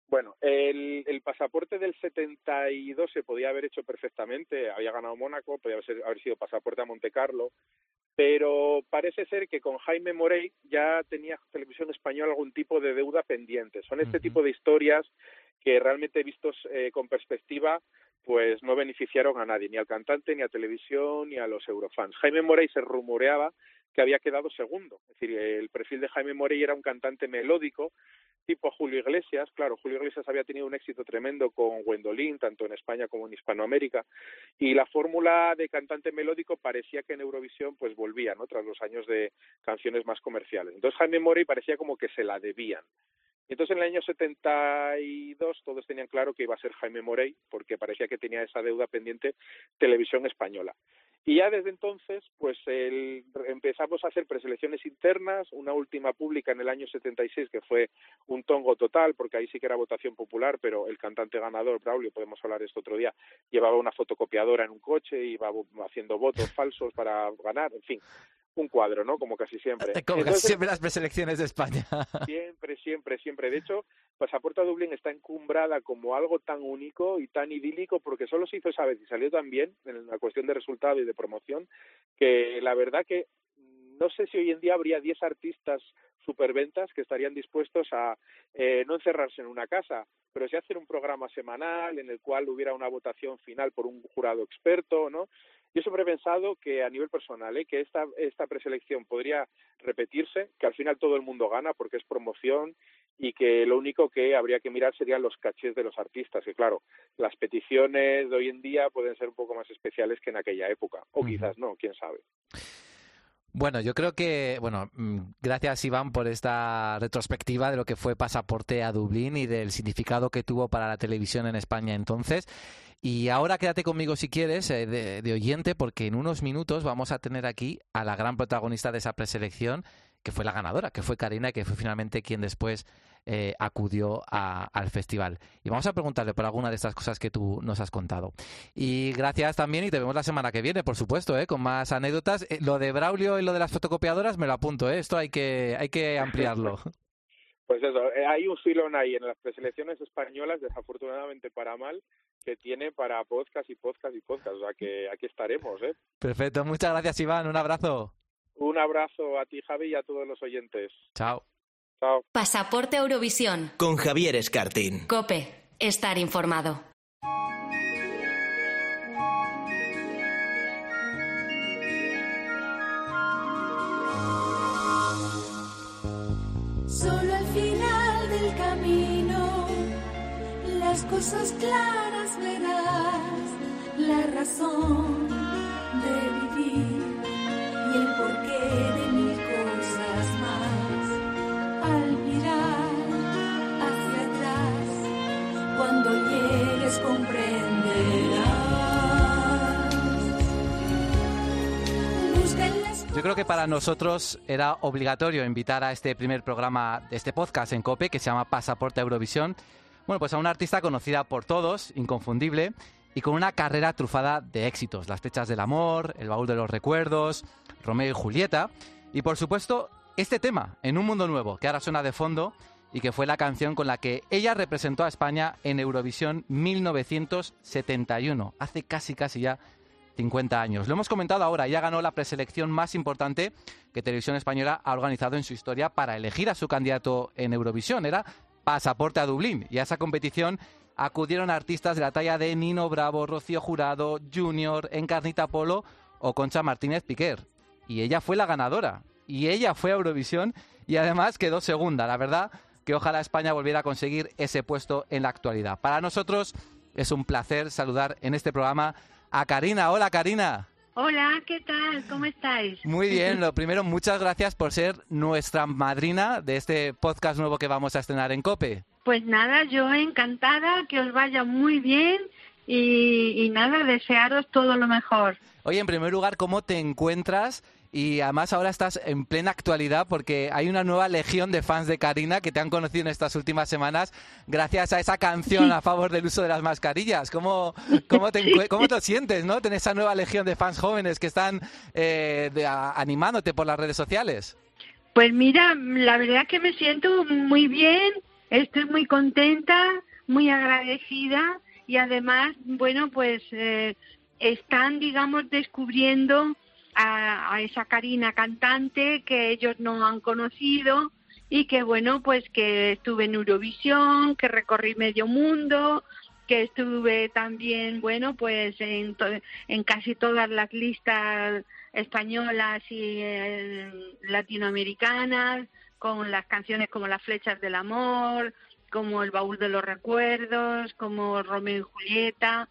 Bueno, el, el pasaporte del 72 se podía haber hecho perfectamente, había ganado Mónaco, podía haber, haber sido pasaporte a Monte Carlo, pero parece ser que con Jaime Morey ya tenía Televisión Española algún tipo de deuda pendiente. Son este tipo de historias que realmente vistos eh, con perspectiva pues no beneficiaron a nadie, ni al cantante, ni a televisión, ni a los eurofans. Jaime Morey se rumoreaba que había quedado segundo. Es decir, el perfil de Jaime Morey era un cantante melódico, tipo Julio Iglesias. Claro, Julio Iglesias había tenido un éxito tremendo con Gwendolyn, tanto en España como en Hispanoamérica. Y la fórmula de cantante melódico parecía que en Eurovisión pues volvía, ¿no? Tras los años de canciones más comerciales. Entonces Jaime Morey parecía como que se la debían. Y entonces en el año 72 todos tenían claro que iba a ser Jaime Morey, porque parecía que tenía esa deuda pendiente televisión española. Y ya desde entonces, pues el, empezamos a hacer preselecciones internas, una última pública en el año 76 que fue un tongo total, porque ahí sí que era votación popular, pero el cantante ganador, Braulio, podemos hablar esto otro día, llevaba una fotocopiadora en un coche, iba haciendo votos falsos para ganar, en fin, un cuadro, ¿no? Como casi siempre. Como casi siempre las preselecciones de España. Siempre, siempre, siempre. De hecho, Pasaporte a Dublín está encumbrada como algo tan único y tan idílico porque solo se hizo esa vez y salió tan bien en la cuestión de resultado y de promoción que la verdad que no sé si hoy en día habría 10 artistas superventas que estarían dispuestos a eh, no encerrarse en una casa, pero sí hacer un programa semanal en el cual hubiera una votación final por un jurado experto, ¿no? Yo siempre he pensado que a nivel personal, ¿eh? que esta, esta preselección podría repetirse, que al final todo el mundo gana porque es promoción y que lo único que habría que mirar serían los cachés de los artistas, que claro, las peticiones de hoy en día pueden ser un poco más especiales que en aquella época, o quizás no, quién sabe. Bueno, yo creo que, bueno, mm, gracias Iván por esta retrospectiva de lo que fue Pasaporte a Dublín y del significado que tuvo para la televisión en España entonces. Y ahora quédate conmigo si quieres, eh, de, de oyente, porque en unos minutos vamos a tener aquí a la gran protagonista de esa preselección, que fue la ganadora, que fue Karina, y que fue finalmente quien después eh, acudió a- al festival. Y vamos a preguntarle por alguna de estas cosas que tú nos has contado. Y gracias también, y te vemos la semana que viene, por supuesto, ¿eh? con más anécdotas. Eh, lo de Braulio y lo de las fotocopiadoras me lo apunto, ¿eh? esto hay que, hay que ampliarlo. Pues eso, eh, hay un filón ahí en las preselecciones españolas, desafortunadamente para mal, que tiene para podcast y podcast y podcast, o sea que aquí estaremos, ¿eh? Perfecto, muchas gracias Iván, un abrazo. Un abrazo a ti, Javi, y a todos los oyentes. Chao. Chao. Pasaporte Eurovisión. Con Javier Escartín. Cope. Estar informado. Cosas claras verás, la razón de vivir y el porqué de mil cosas más. Al mirar hacia atrás, cuando llegues comprenderás. Yo creo que para nosotros era obligatorio invitar a este primer programa, este podcast en COPE, que se llama Pasaporte Eurovisión, bueno, pues a una artista conocida por todos, inconfundible, y con una carrera trufada de éxitos. Las flechas del amor, El baúl de los recuerdos, Romeo y Julieta, y por supuesto, este tema, En un mundo nuevo, que ahora suena de fondo, y que fue la canción con la que ella representó a España en Eurovisión 1971, hace casi casi ya 50 años. Lo hemos comentado ahora, ella ganó la preselección más importante que Televisión Española ha organizado en su historia para elegir a su candidato en Eurovisión. Era Pasaporte a Dublín. Y a esa competición acudieron artistas de la talla de Nino Bravo, Rocío Jurado, Junior, Encarnita Polo o Concha Martínez Piquer. Y ella fue la ganadora. Y ella fue a Eurovisión y además quedó segunda. La verdad que ojalá España volviera a conseguir ese puesto en la actualidad. Para nosotros es un placer saludar en este programa a Karina. Hola Karina. Hola, ¿qué tal? ¿Cómo estáis? Muy bien, lo primero, muchas gracias por ser nuestra madrina de este podcast nuevo que vamos a estrenar en COPE. Pues nada, yo encantada, que os vaya muy bien y, y nada, desearos todo lo mejor. Oye, en primer lugar, ¿cómo te encuentras? Y además ahora estás en plena actualidad porque hay una nueva legión de fans de Karina que te han conocido en estas últimas semanas gracias a esa canción a favor del uso de las mascarillas. ¿Cómo, cómo, te, cómo te sientes, no? Tener esa nueva legión de fans jóvenes que están eh, de- animándote por las redes sociales. Pues mira, la verdad que me siento muy bien, estoy muy contenta, muy agradecida y además, bueno, pues eh, están, digamos, descubriendo a, a esa Karina cantante que ellos no han conocido y que, bueno, pues que estuve en Eurovisión, que recorrí medio mundo, que estuve también, bueno, pues en, casi todas las listas españolas y eh, latinoamericanas, con las canciones como Las flechas del amor, como El baúl de los recuerdos, como Romeo y Julieta,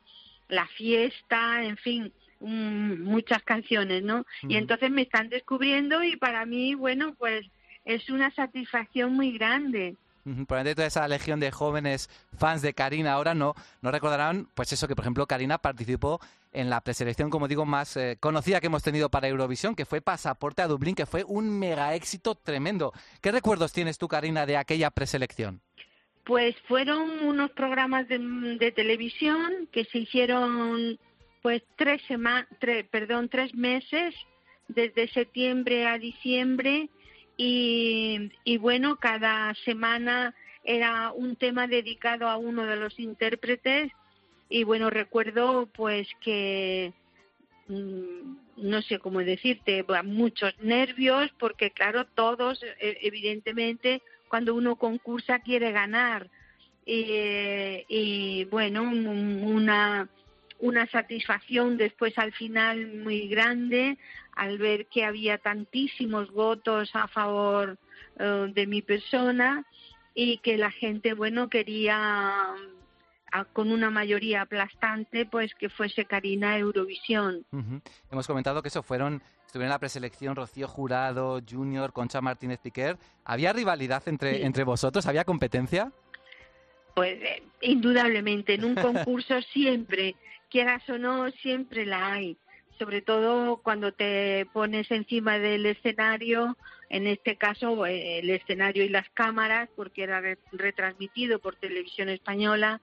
La fiesta, en fin, mm, muchas canciones, ¿no? Y entonces me están descubriendo y para mí, bueno, pues es una satisfacción muy grande. Probablemente toda esa legión de jóvenes fans de Karina ahora no, no recordarán, pues eso, que por ejemplo Karina participó en la preselección, como digo, más eh, conocida que hemos tenido para Eurovisión, que fue Pasaporte a Dublín, que fue un mega éxito tremendo. ¿Qué recuerdos tienes tú, Karina, de aquella preselección? Pues fueron unos programas de, de televisión que se hicieron pues tres sema- tre- perdón, tres meses, desde septiembre a diciembre, y, y bueno, cada semana era un tema dedicado a uno de los intérpretes, y bueno, recuerdo pues que mm, no sé cómo decirte, muchos nervios, porque claro, todos, eh, evidentemente, cuando uno concursa quiere ganar. Eh, y bueno, un- una, una satisfacción después al final muy grande al ver que había tantísimos votos a favor eh, de mi persona y que la gente, bueno, quería con una mayoría aplastante, pues que fuese Karina Eurovisión. Hemos comentado que eso fueron, estuvieron en la preselección Rocío Jurado, Junior, Concha Martínez Piquer. ¿Había rivalidad entre, Sí. entre vosotros? ¿Había competencia? Pues eh, indudablemente, en un concurso siempre, quieras o no, siempre la hay. Sobre todo cuando te pones encima del escenario, en este caso eh, el escenario y las cámaras, porque era re- retransmitido por televisión española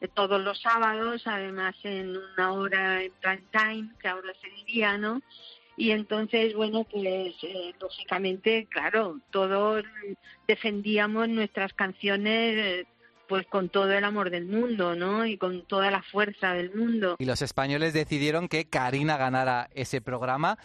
eh, todos los sábados, además en una hora en prime time, que ahora se diría, ¿no? Y entonces, bueno, pues eh, lógicamente, claro, todos defendíamos nuestras canciones eh, pues con todo el amor del mundo, ¿no? Y con toda la fuerza del mundo. Y los españoles decidieron que Karina ganara ese programa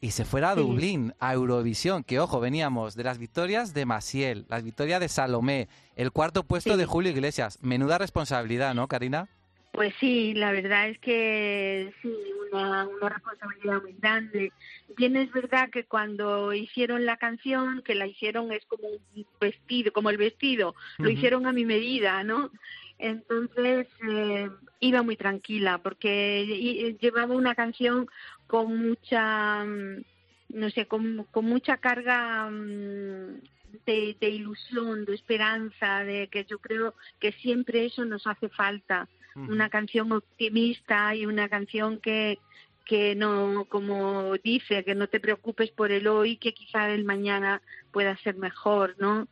y se fuera a Sí. Dublín, a Eurovisión, que ojo, veníamos de las victorias de Maciel, las victorias de Salomé, el cuarto puesto de Julio Iglesias. Menuda responsabilidad, ¿no, Karina? Pues sí, la verdad es que sí, una, una responsabilidad muy grande. Bien es verdad que cuando hicieron la canción, que la hicieron es como un vestido, como el vestido, lo hicieron a mi medida, ¿no? Entonces eh, iba muy tranquila porque llevaba una canción con mucha, mm, no sé, con, con mucha carga mm, de, de ilusión, de esperanza, de que yo creo que siempre eso nos hace falta una canción optimista y una canción que que no como dice que no te preocupes por el hoy que quizá el mañana pueda ser mejor no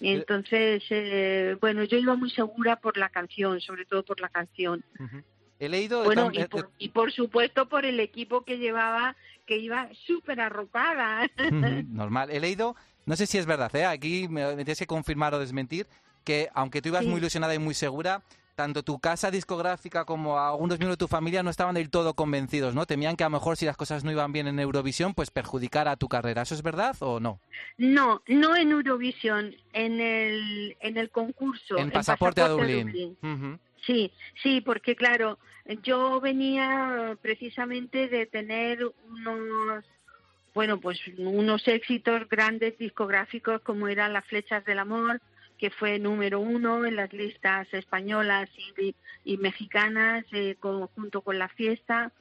entonces eh, bueno yo iba muy segura por la canción sobre todo por la canción He leído... bueno y eh, por, y por supuesto por el equipo que llevaba que iba súper arropada Normal. He leído, no sé si es verdad, ¿eh? aquí me, me tienes que confirmar o desmentir, que aunque tú ibas Sí. muy ilusionada y muy segura, tanto tu casa discográfica como algunos miembros de tu familia no estaban del todo convencidos, ¿no? Temían que a lo mejor si las cosas no iban bien en Eurovisión, pues perjudicara tu carrera. ¿Eso es verdad o no? no no en Eurovisión en el en el concurso en Pasaporte, a Dublín. Sí, sí, porque claro, yo venía precisamente de tener unos, bueno, pues unos éxitos grandes discográficos como eran Las Flechas del Amor, que fue número uno en las listas españolas y, y mexicanas eh, con- junto con La Fiesta.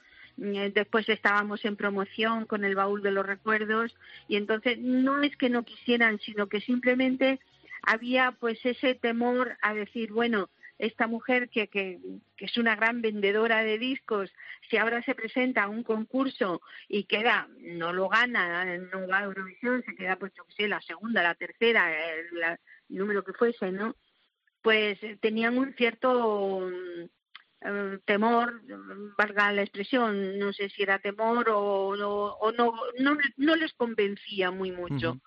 Eh, Después estábamos en promoción con el baúl de los recuerdos y entonces no es que no quisieran, sino que simplemente había pues ese temor a decir, bueno, esta mujer que, que, que es una gran vendedora de discos, si ahora se presenta a un concurso y queda, no lo gana, no va a Eurovisión, se queda pues yo sé, la segunda, la tercera, el, la- número que fuese, ¿no? Pues eh, tenían un cierto mm, eh, temor, mm, valga la expresión, no sé si era temor o, no- o no, no, no les convencía muy mucho.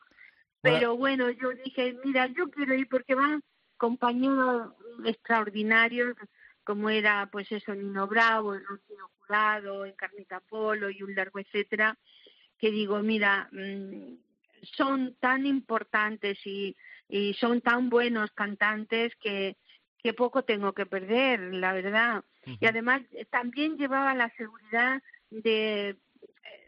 Pero bueno, yo dije, mira, yo quiero ir porque van compañeros extraordinarios, como era pues eso, Nino Bravo, Rocío Jurado, Encarnita Polo y un largo etcétera, que digo, mira, mm, son tan importantes y, y son tan buenos cantantes que, que poco tengo que perder, la verdad. Y además eh, también llevaba la seguridad de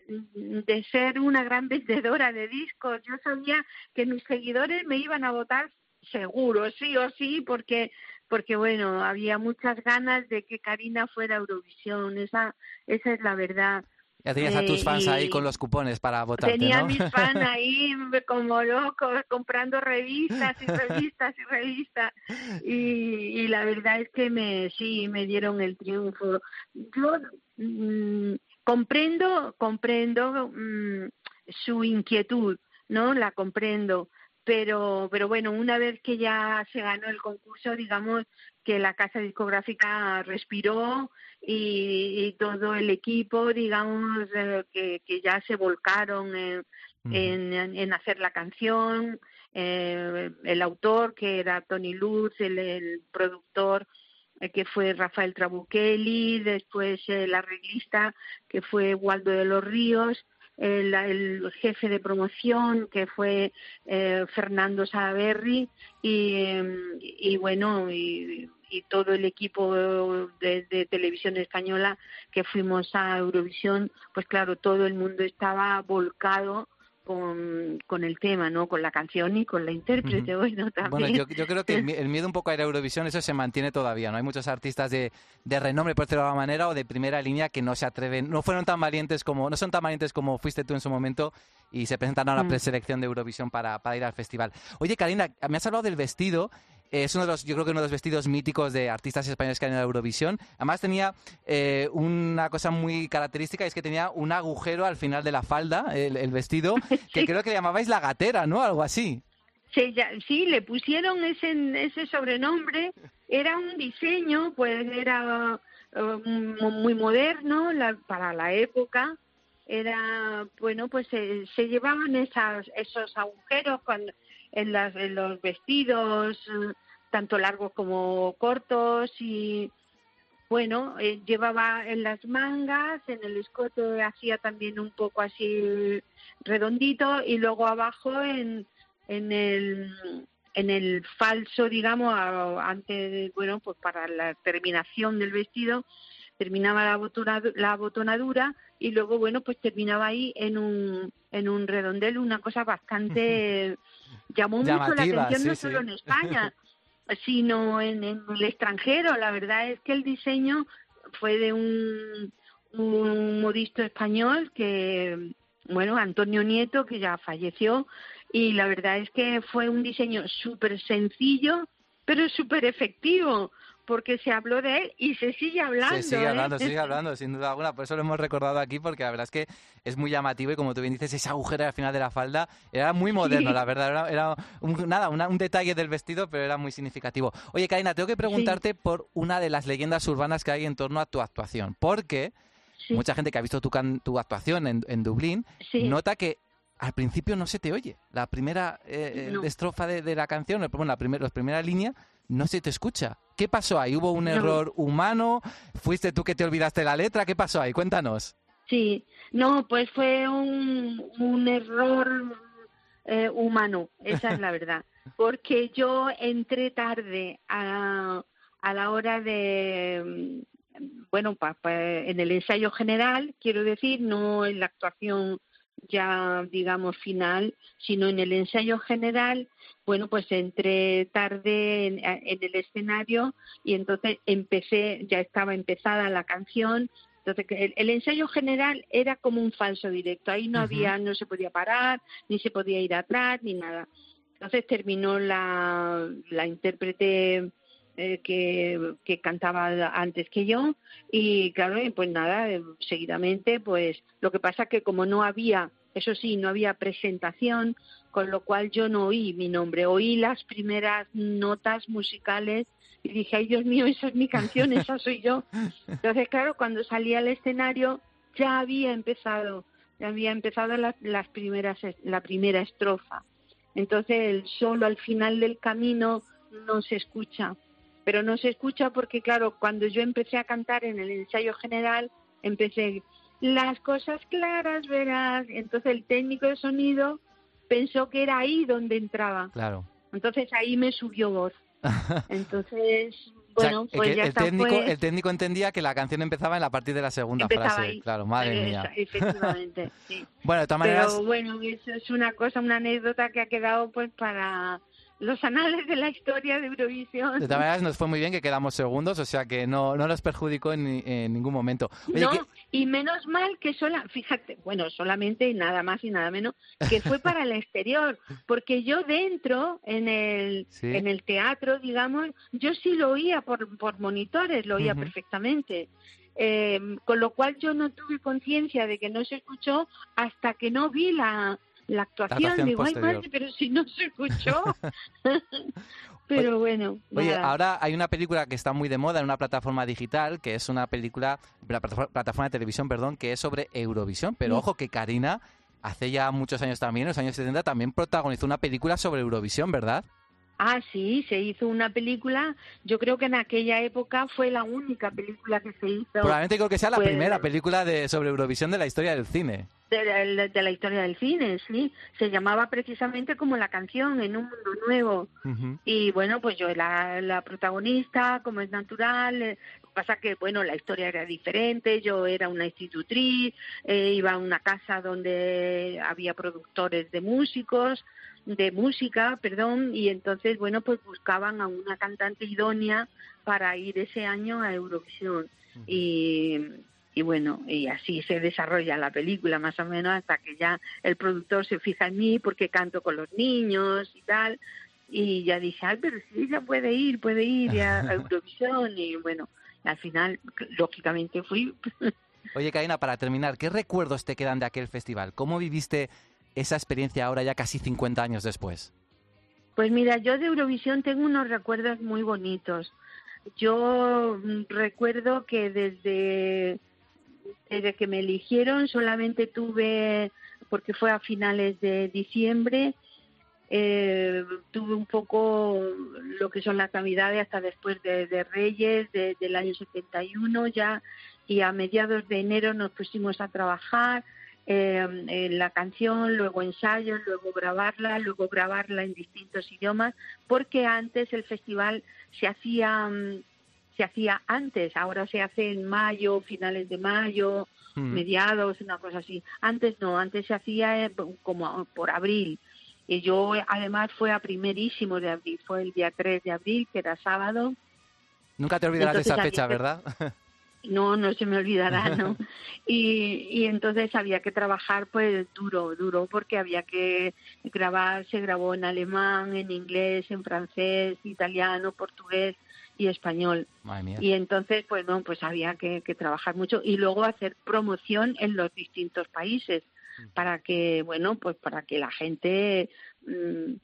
de ser una gran vendedora de discos. Yo sabía que mis seguidores me iban a votar seguro, sí o sí, porque porque bueno, había muchas ganas de que Karina fuera a Eurovisión, esa esa es la verdad. Ya tenías a tus Eh, fans ahí con los cupones para votarte, Tenía ¿no? a mis fans ahí como locos comprando revistas y revistas y revistas y, y la verdad es que me sí me dieron el triunfo. Yo mm, comprendo comprendo mm, su inquietud, ¿no? La comprendo, pero pero bueno, una vez que ya se ganó el concurso, digamos que la casa discográfica respiró y, y todo el equipo, digamos, eh, que, que ya se volcaron en, en, en hacer la canción, eh, el autor, que era Tony Luz, el, el productor, eh, que fue Rafael Trabuchelli, después eh, el arreglista, que fue Waldo de los Ríos, el, el jefe de promoción, que fue eh, Fernando Salaberry, y, y bueno, y, y todo el equipo de televisión española que fuimos a Eurovisión, pues claro, todo el mundo estaba volcado con, con el tema, ¿no? Con la canción y con la intérprete, bueno, también. Bueno, yo, yo creo que el miedo un poco a ir a Eurovisión, eso se mantiene todavía, ¿no? Hay muchos artistas de, de renombre, por decirlo de alguna manera, o de primera línea que no se atreven, no fueron tan valientes como, no son tan valientes como fuiste tú en su momento y se presentaron a la Mm. preselección de Eurovisión para, para ir al festival. Oye, Karina, me has hablado del vestido. Es uno de los, yo creo que uno de los vestidos míticos de artistas españoles que han ido a Eurovisión. Además tenía eh, una cosa muy característica, es que tenía un agujero al final de la falda, el, el vestido, que creo que le llamabais la gatera, ¿no? Algo así. Ya- sí, le pusieron ese, ese sobrenombre. Era un diseño, pues era eh, mu- muy moderno la- para la época. Era, bueno, pues se, se llevaban esas, esos agujeros con, en, las, en los vestidos, tanto largos como cortos y, bueno, eh, llevaba en las mangas, en el escote hacía también un poco así redondito y luego abajo en, en el en el falso, digamos, antes, bueno, pues para la terminación del vestido terminaba la botonadu- la botonadura y luego, bueno, pues terminaba ahí en un en un redondel, una cosa bastante llamó mucho la atención no sí, solo en España, sino en, en el extranjero. La verdad es que el diseño fue de un, un modisto español que, bueno, Antonio Nieto, que ya falleció, y la verdad es que fue un diseño súper sencillo, pero súper efectivo, porque se habló de él y se sigue hablando. Se sigue ¿eh? hablando, se sigue hablando, sin duda alguna. Por eso lo hemos recordado aquí, porque la verdad es que es muy llamativo y como tú bien dices, ese agujero al final de la falda era muy moderno, Sí. la verdad. Era, era un, nada, una- un detalle del vestido, pero era muy significativo. Oye, Karina, tengo que preguntarte por una de las leyendas urbanas que hay en torno a tu actuación. Porque mucha gente que ha visto tu, can- tu actuación en, en Dublín nota que al principio no se te oye. La primera eh, No. estrofa de, de la canción, bueno, la, primer- la primera línea, no se te escucha. ¿Qué pasó ahí? ¿Hubo un No. error humano? ¿Fuiste tú que te olvidaste la letra? ¿Qué pasó ahí? Cuéntanos. Sí, no, pues fue un, un error eh, humano, esa es la verdad, porque yo entré tarde a, a la hora de, mm, bueno, pa- pa- en el ensayo general, quiero decir, no en la actuación ya, digamos, final, sino en el ensayo general, bueno, pues entré tarde en, en el escenario y entonces empecé, ya estaba empezada la canción, entonces el, el ensayo general era como un falso directo, ahí no había, no se podía parar, ni se podía ir atrás, ni nada. Entonces terminó la, la intérprete eh, que, que cantaba antes que yo y claro, pues nada, eh, seguidamente pues lo que pasa que como no había, eso sí, no había presentación, con lo cual yo no oí mi nombre, oí las primeras notas musicales y dije, ay Dios mío, esa es mi canción, esa soy yo. Entonces, claro, cuando salí al escenario ya había empezado, ya había empezado la- las primeras, la primera estrofa. Entonces el solo al final del camino no se escucha, pero no se escucha porque claro, cuando yo empecé a cantar en el ensayo general, empecé las cosas claras verás, entonces el técnico de sonido pensó que era ahí donde entraba, Claro. entonces ahí me subió voz. Entonces, O sea, bueno, pues ya el, está, técnico, pues, el técnico entendía que la canción empezaba en la partir de la segunda empezaba frase. ahí. Claro, madre Eh, mía. Efectivamente, sí. Bueno, de todas maneras, Pero bueno, eso es una cosa, una anécdota que ha quedado pues para los anales de la historia de Eurovisión. de todas maneras nos fue muy bien que quedamos segundos, o sea que no, no nos perjudicó en, en ningún momento. Oye, no, que- y menos mal que sola, fíjate, bueno, solamente y nada más y nada menos, que fue para el exterior, porque yo dentro, en el, Sí. en el teatro, digamos, yo sí lo oía por, por monitores, lo oía perfectamente. Eh, con lo cual yo no tuve conciencia de que no se escuchó hasta que no vi la, la actuación. actuación Digo, ay madre, pero si no se escuchó. pero bueno, Oye, nada. ahora hay una película que está muy de moda en una plataforma digital, que es una película, la plataforma, plataforma de televisión, perdón, que es sobre Eurovisión. Pero Mm. ojo que Karina, hace ya muchos años también, en los años 70, también protagonizó una película sobre Eurovisión, ¿verdad? Ah, sí, se hizo una película. Yo creo que en aquella época fue la única película que se hizo. Probablemente creo que sea la Pues, primera película de sobre Eurovisión de la historia del cine. de, la- de la historia del cine, sí. Se llamaba precisamente como la canción, En un mundo nuevo. Y bueno, pues yo era la protagonista, como es natural. eh, Lo que pasa que, bueno, la historia era diferente. Yo era una institutriz, eh, iba a una casa donde había productores de músicos, de música, perdón, y entonces, bueno, pues buscaban a una cantante idónea para ir ese año a Eurovisión. Y, y bueno, y así se desarrolla la película más o menos hasta que ya el productor se fija en mí porque canto con los niños y tal. Y ya dije, ay, pero sí, ella puede ir, puede ir a, a Eurovisión. Y bueno, al final, lógicamente fui. Oye, Karina, para terminar, ¿qué recuerdos te quedan de aquel festival? ¿Cómo viviste esa experiencia ahora ya casi 50 años después? Pues mira, yo de Eurovisión tengo unos recuerdos muy bonitos. Yo mm, recuerdo que desde, desde que me eligieron solamente tuve, porque fue a finales de diciembre, eh, tuve un poco lo que son las navidades hasta después de, Reyes de- del año 71 ya y a mediados de enero nos pusimos a trabajar eh, la canción, luego ensayos, luego grabarla, luego grabarla en distintos idiomas, porque antes el festival se hacía mm, se hacía antes, ahora se hace en mayo, finales de mayo, Mm. mediados, una cosa así. Antes no, antes se hacía eh, como por abril. Y yo además fue a primerísimo de abril, fue el día 3 de abril, que era sábado. Nunca te olvidarás de esa fecha, ¿verdad? No, no se me olvidará, ¿no? Y, y entonces había que trabajar pues duro, duro, porque había que grabar, se grabó en alemán, en inglés, en francés, italiano, portugués y español. Madre mía. Y entonces, pues no, pues había que, que trabajar mucho y luego hacer promoción en los distintos países para que, bueno, pues para que la gente, mm,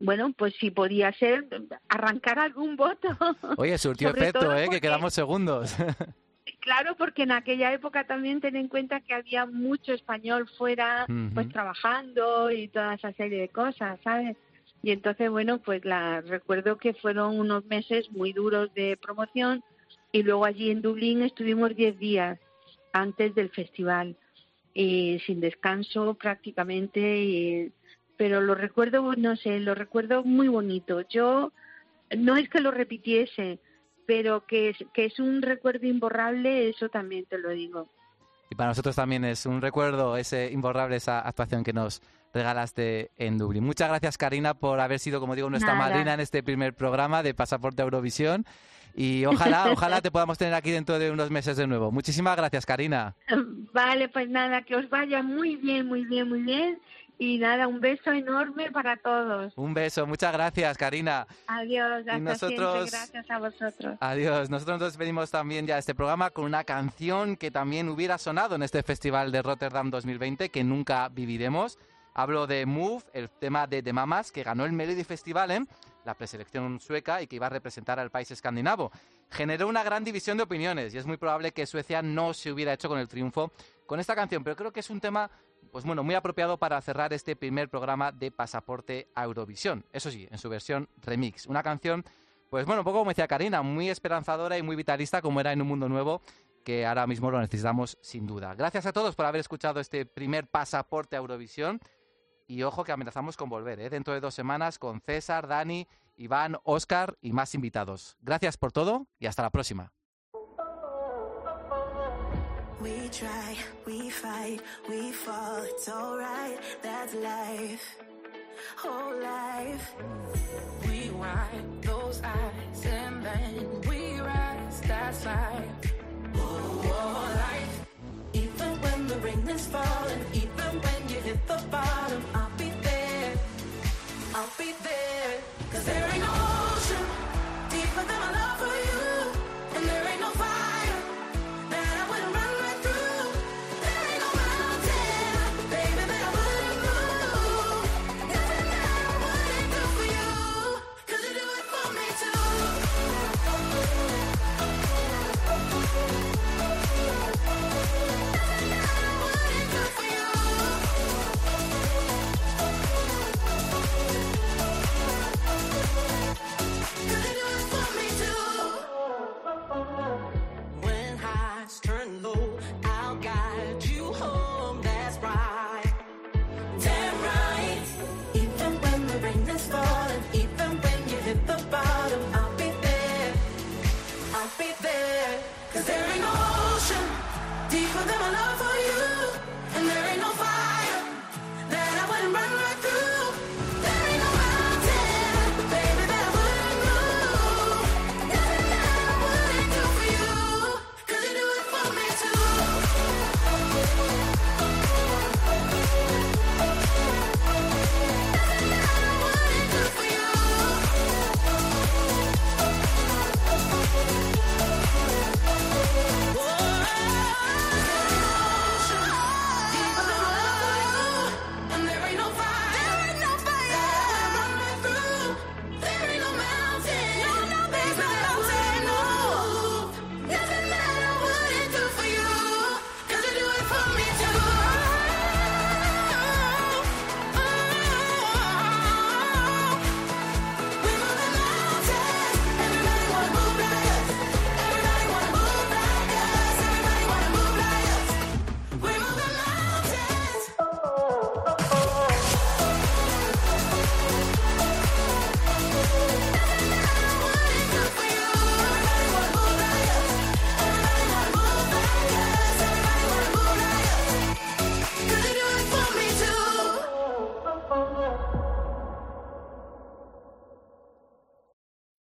bueno, pues si podía ser, arrancar algún voto. Oye, surtió efecto, ¿eh? Que quedamos segundos. Claro, porque en aquella época también ten en cuenta que había mucho español fuera, pues trabajando y toda esa serie de cosas, ¿sabes? Y entonces, bueno, pues la recuerdo que fueron unos meses muy duros de promoción y luego allí en Dublín estuvimos 10 días antes del festival y sin descanso prácticamente y- pero lo recuerdo no sé lo recuerdo muy bonito yo no es que lo repitiese pero que es, que es un recuerdo imborrable eso también te lo digo Y para nosotros también es un recuerdo ese imborrable, esa actuación que nos regalaste en Dublín. Muchas gracias, Karina, por haber sido, como digo, nuestra Nada. madrina en este primer programa de Pasaporte a Eurovisión. Y ojalá, ojalá te podamos tener aquí dentro de unos meses de nuevo. Muchísimas gracias, Karina. vale pues nada que os vaya muy bien muy bien muy bien y nada un beso enorme para todos Un beso, muchas gracias, Karina. adiós hasta nosotros- siempre gracias a vosotros Adiós. Nosotros nos despedimos también ya de este programa con una canción que también hubiera sonado en este Festival de Rotterdam 2020, que nunca viviremos. Hablo de Move, el tema de The Mamas, que ganó el Melody Festival en la preselección sueca y que iba a representar al país escandinavo. Generó una gran división de opiniones y es muy probable que Suecia no se hubiera hecho con el triunfo con esta canción, pero creo que es un tema pues bueno, muy apropiado para cerrar este primer programa de Pasaporte a Eurovisión. Eso sí, en su versión remix. Una canción pues bueno, un poco como decía Karina, muy esperanzadora y muy vitalista como era en un mundo nuevo que ahora mismo lo necesitamos sin duda. Gracias a todos por haber escuchado este primer pasaporte a Eurovisión y ojo que amenazamos con volver ¿eh? dentro de dos semanas con César, Dani, Iván, Oscar y más invitados. Gracias por todo y hasta la próxima. We try, we fight, we fall, it's alright, that's life, whole life. We wipe those eyes and then we rise. That's life. Oh, life. Even when the rain is falling, even when you hit the bottom, I'll be there, I'll be there. Cause there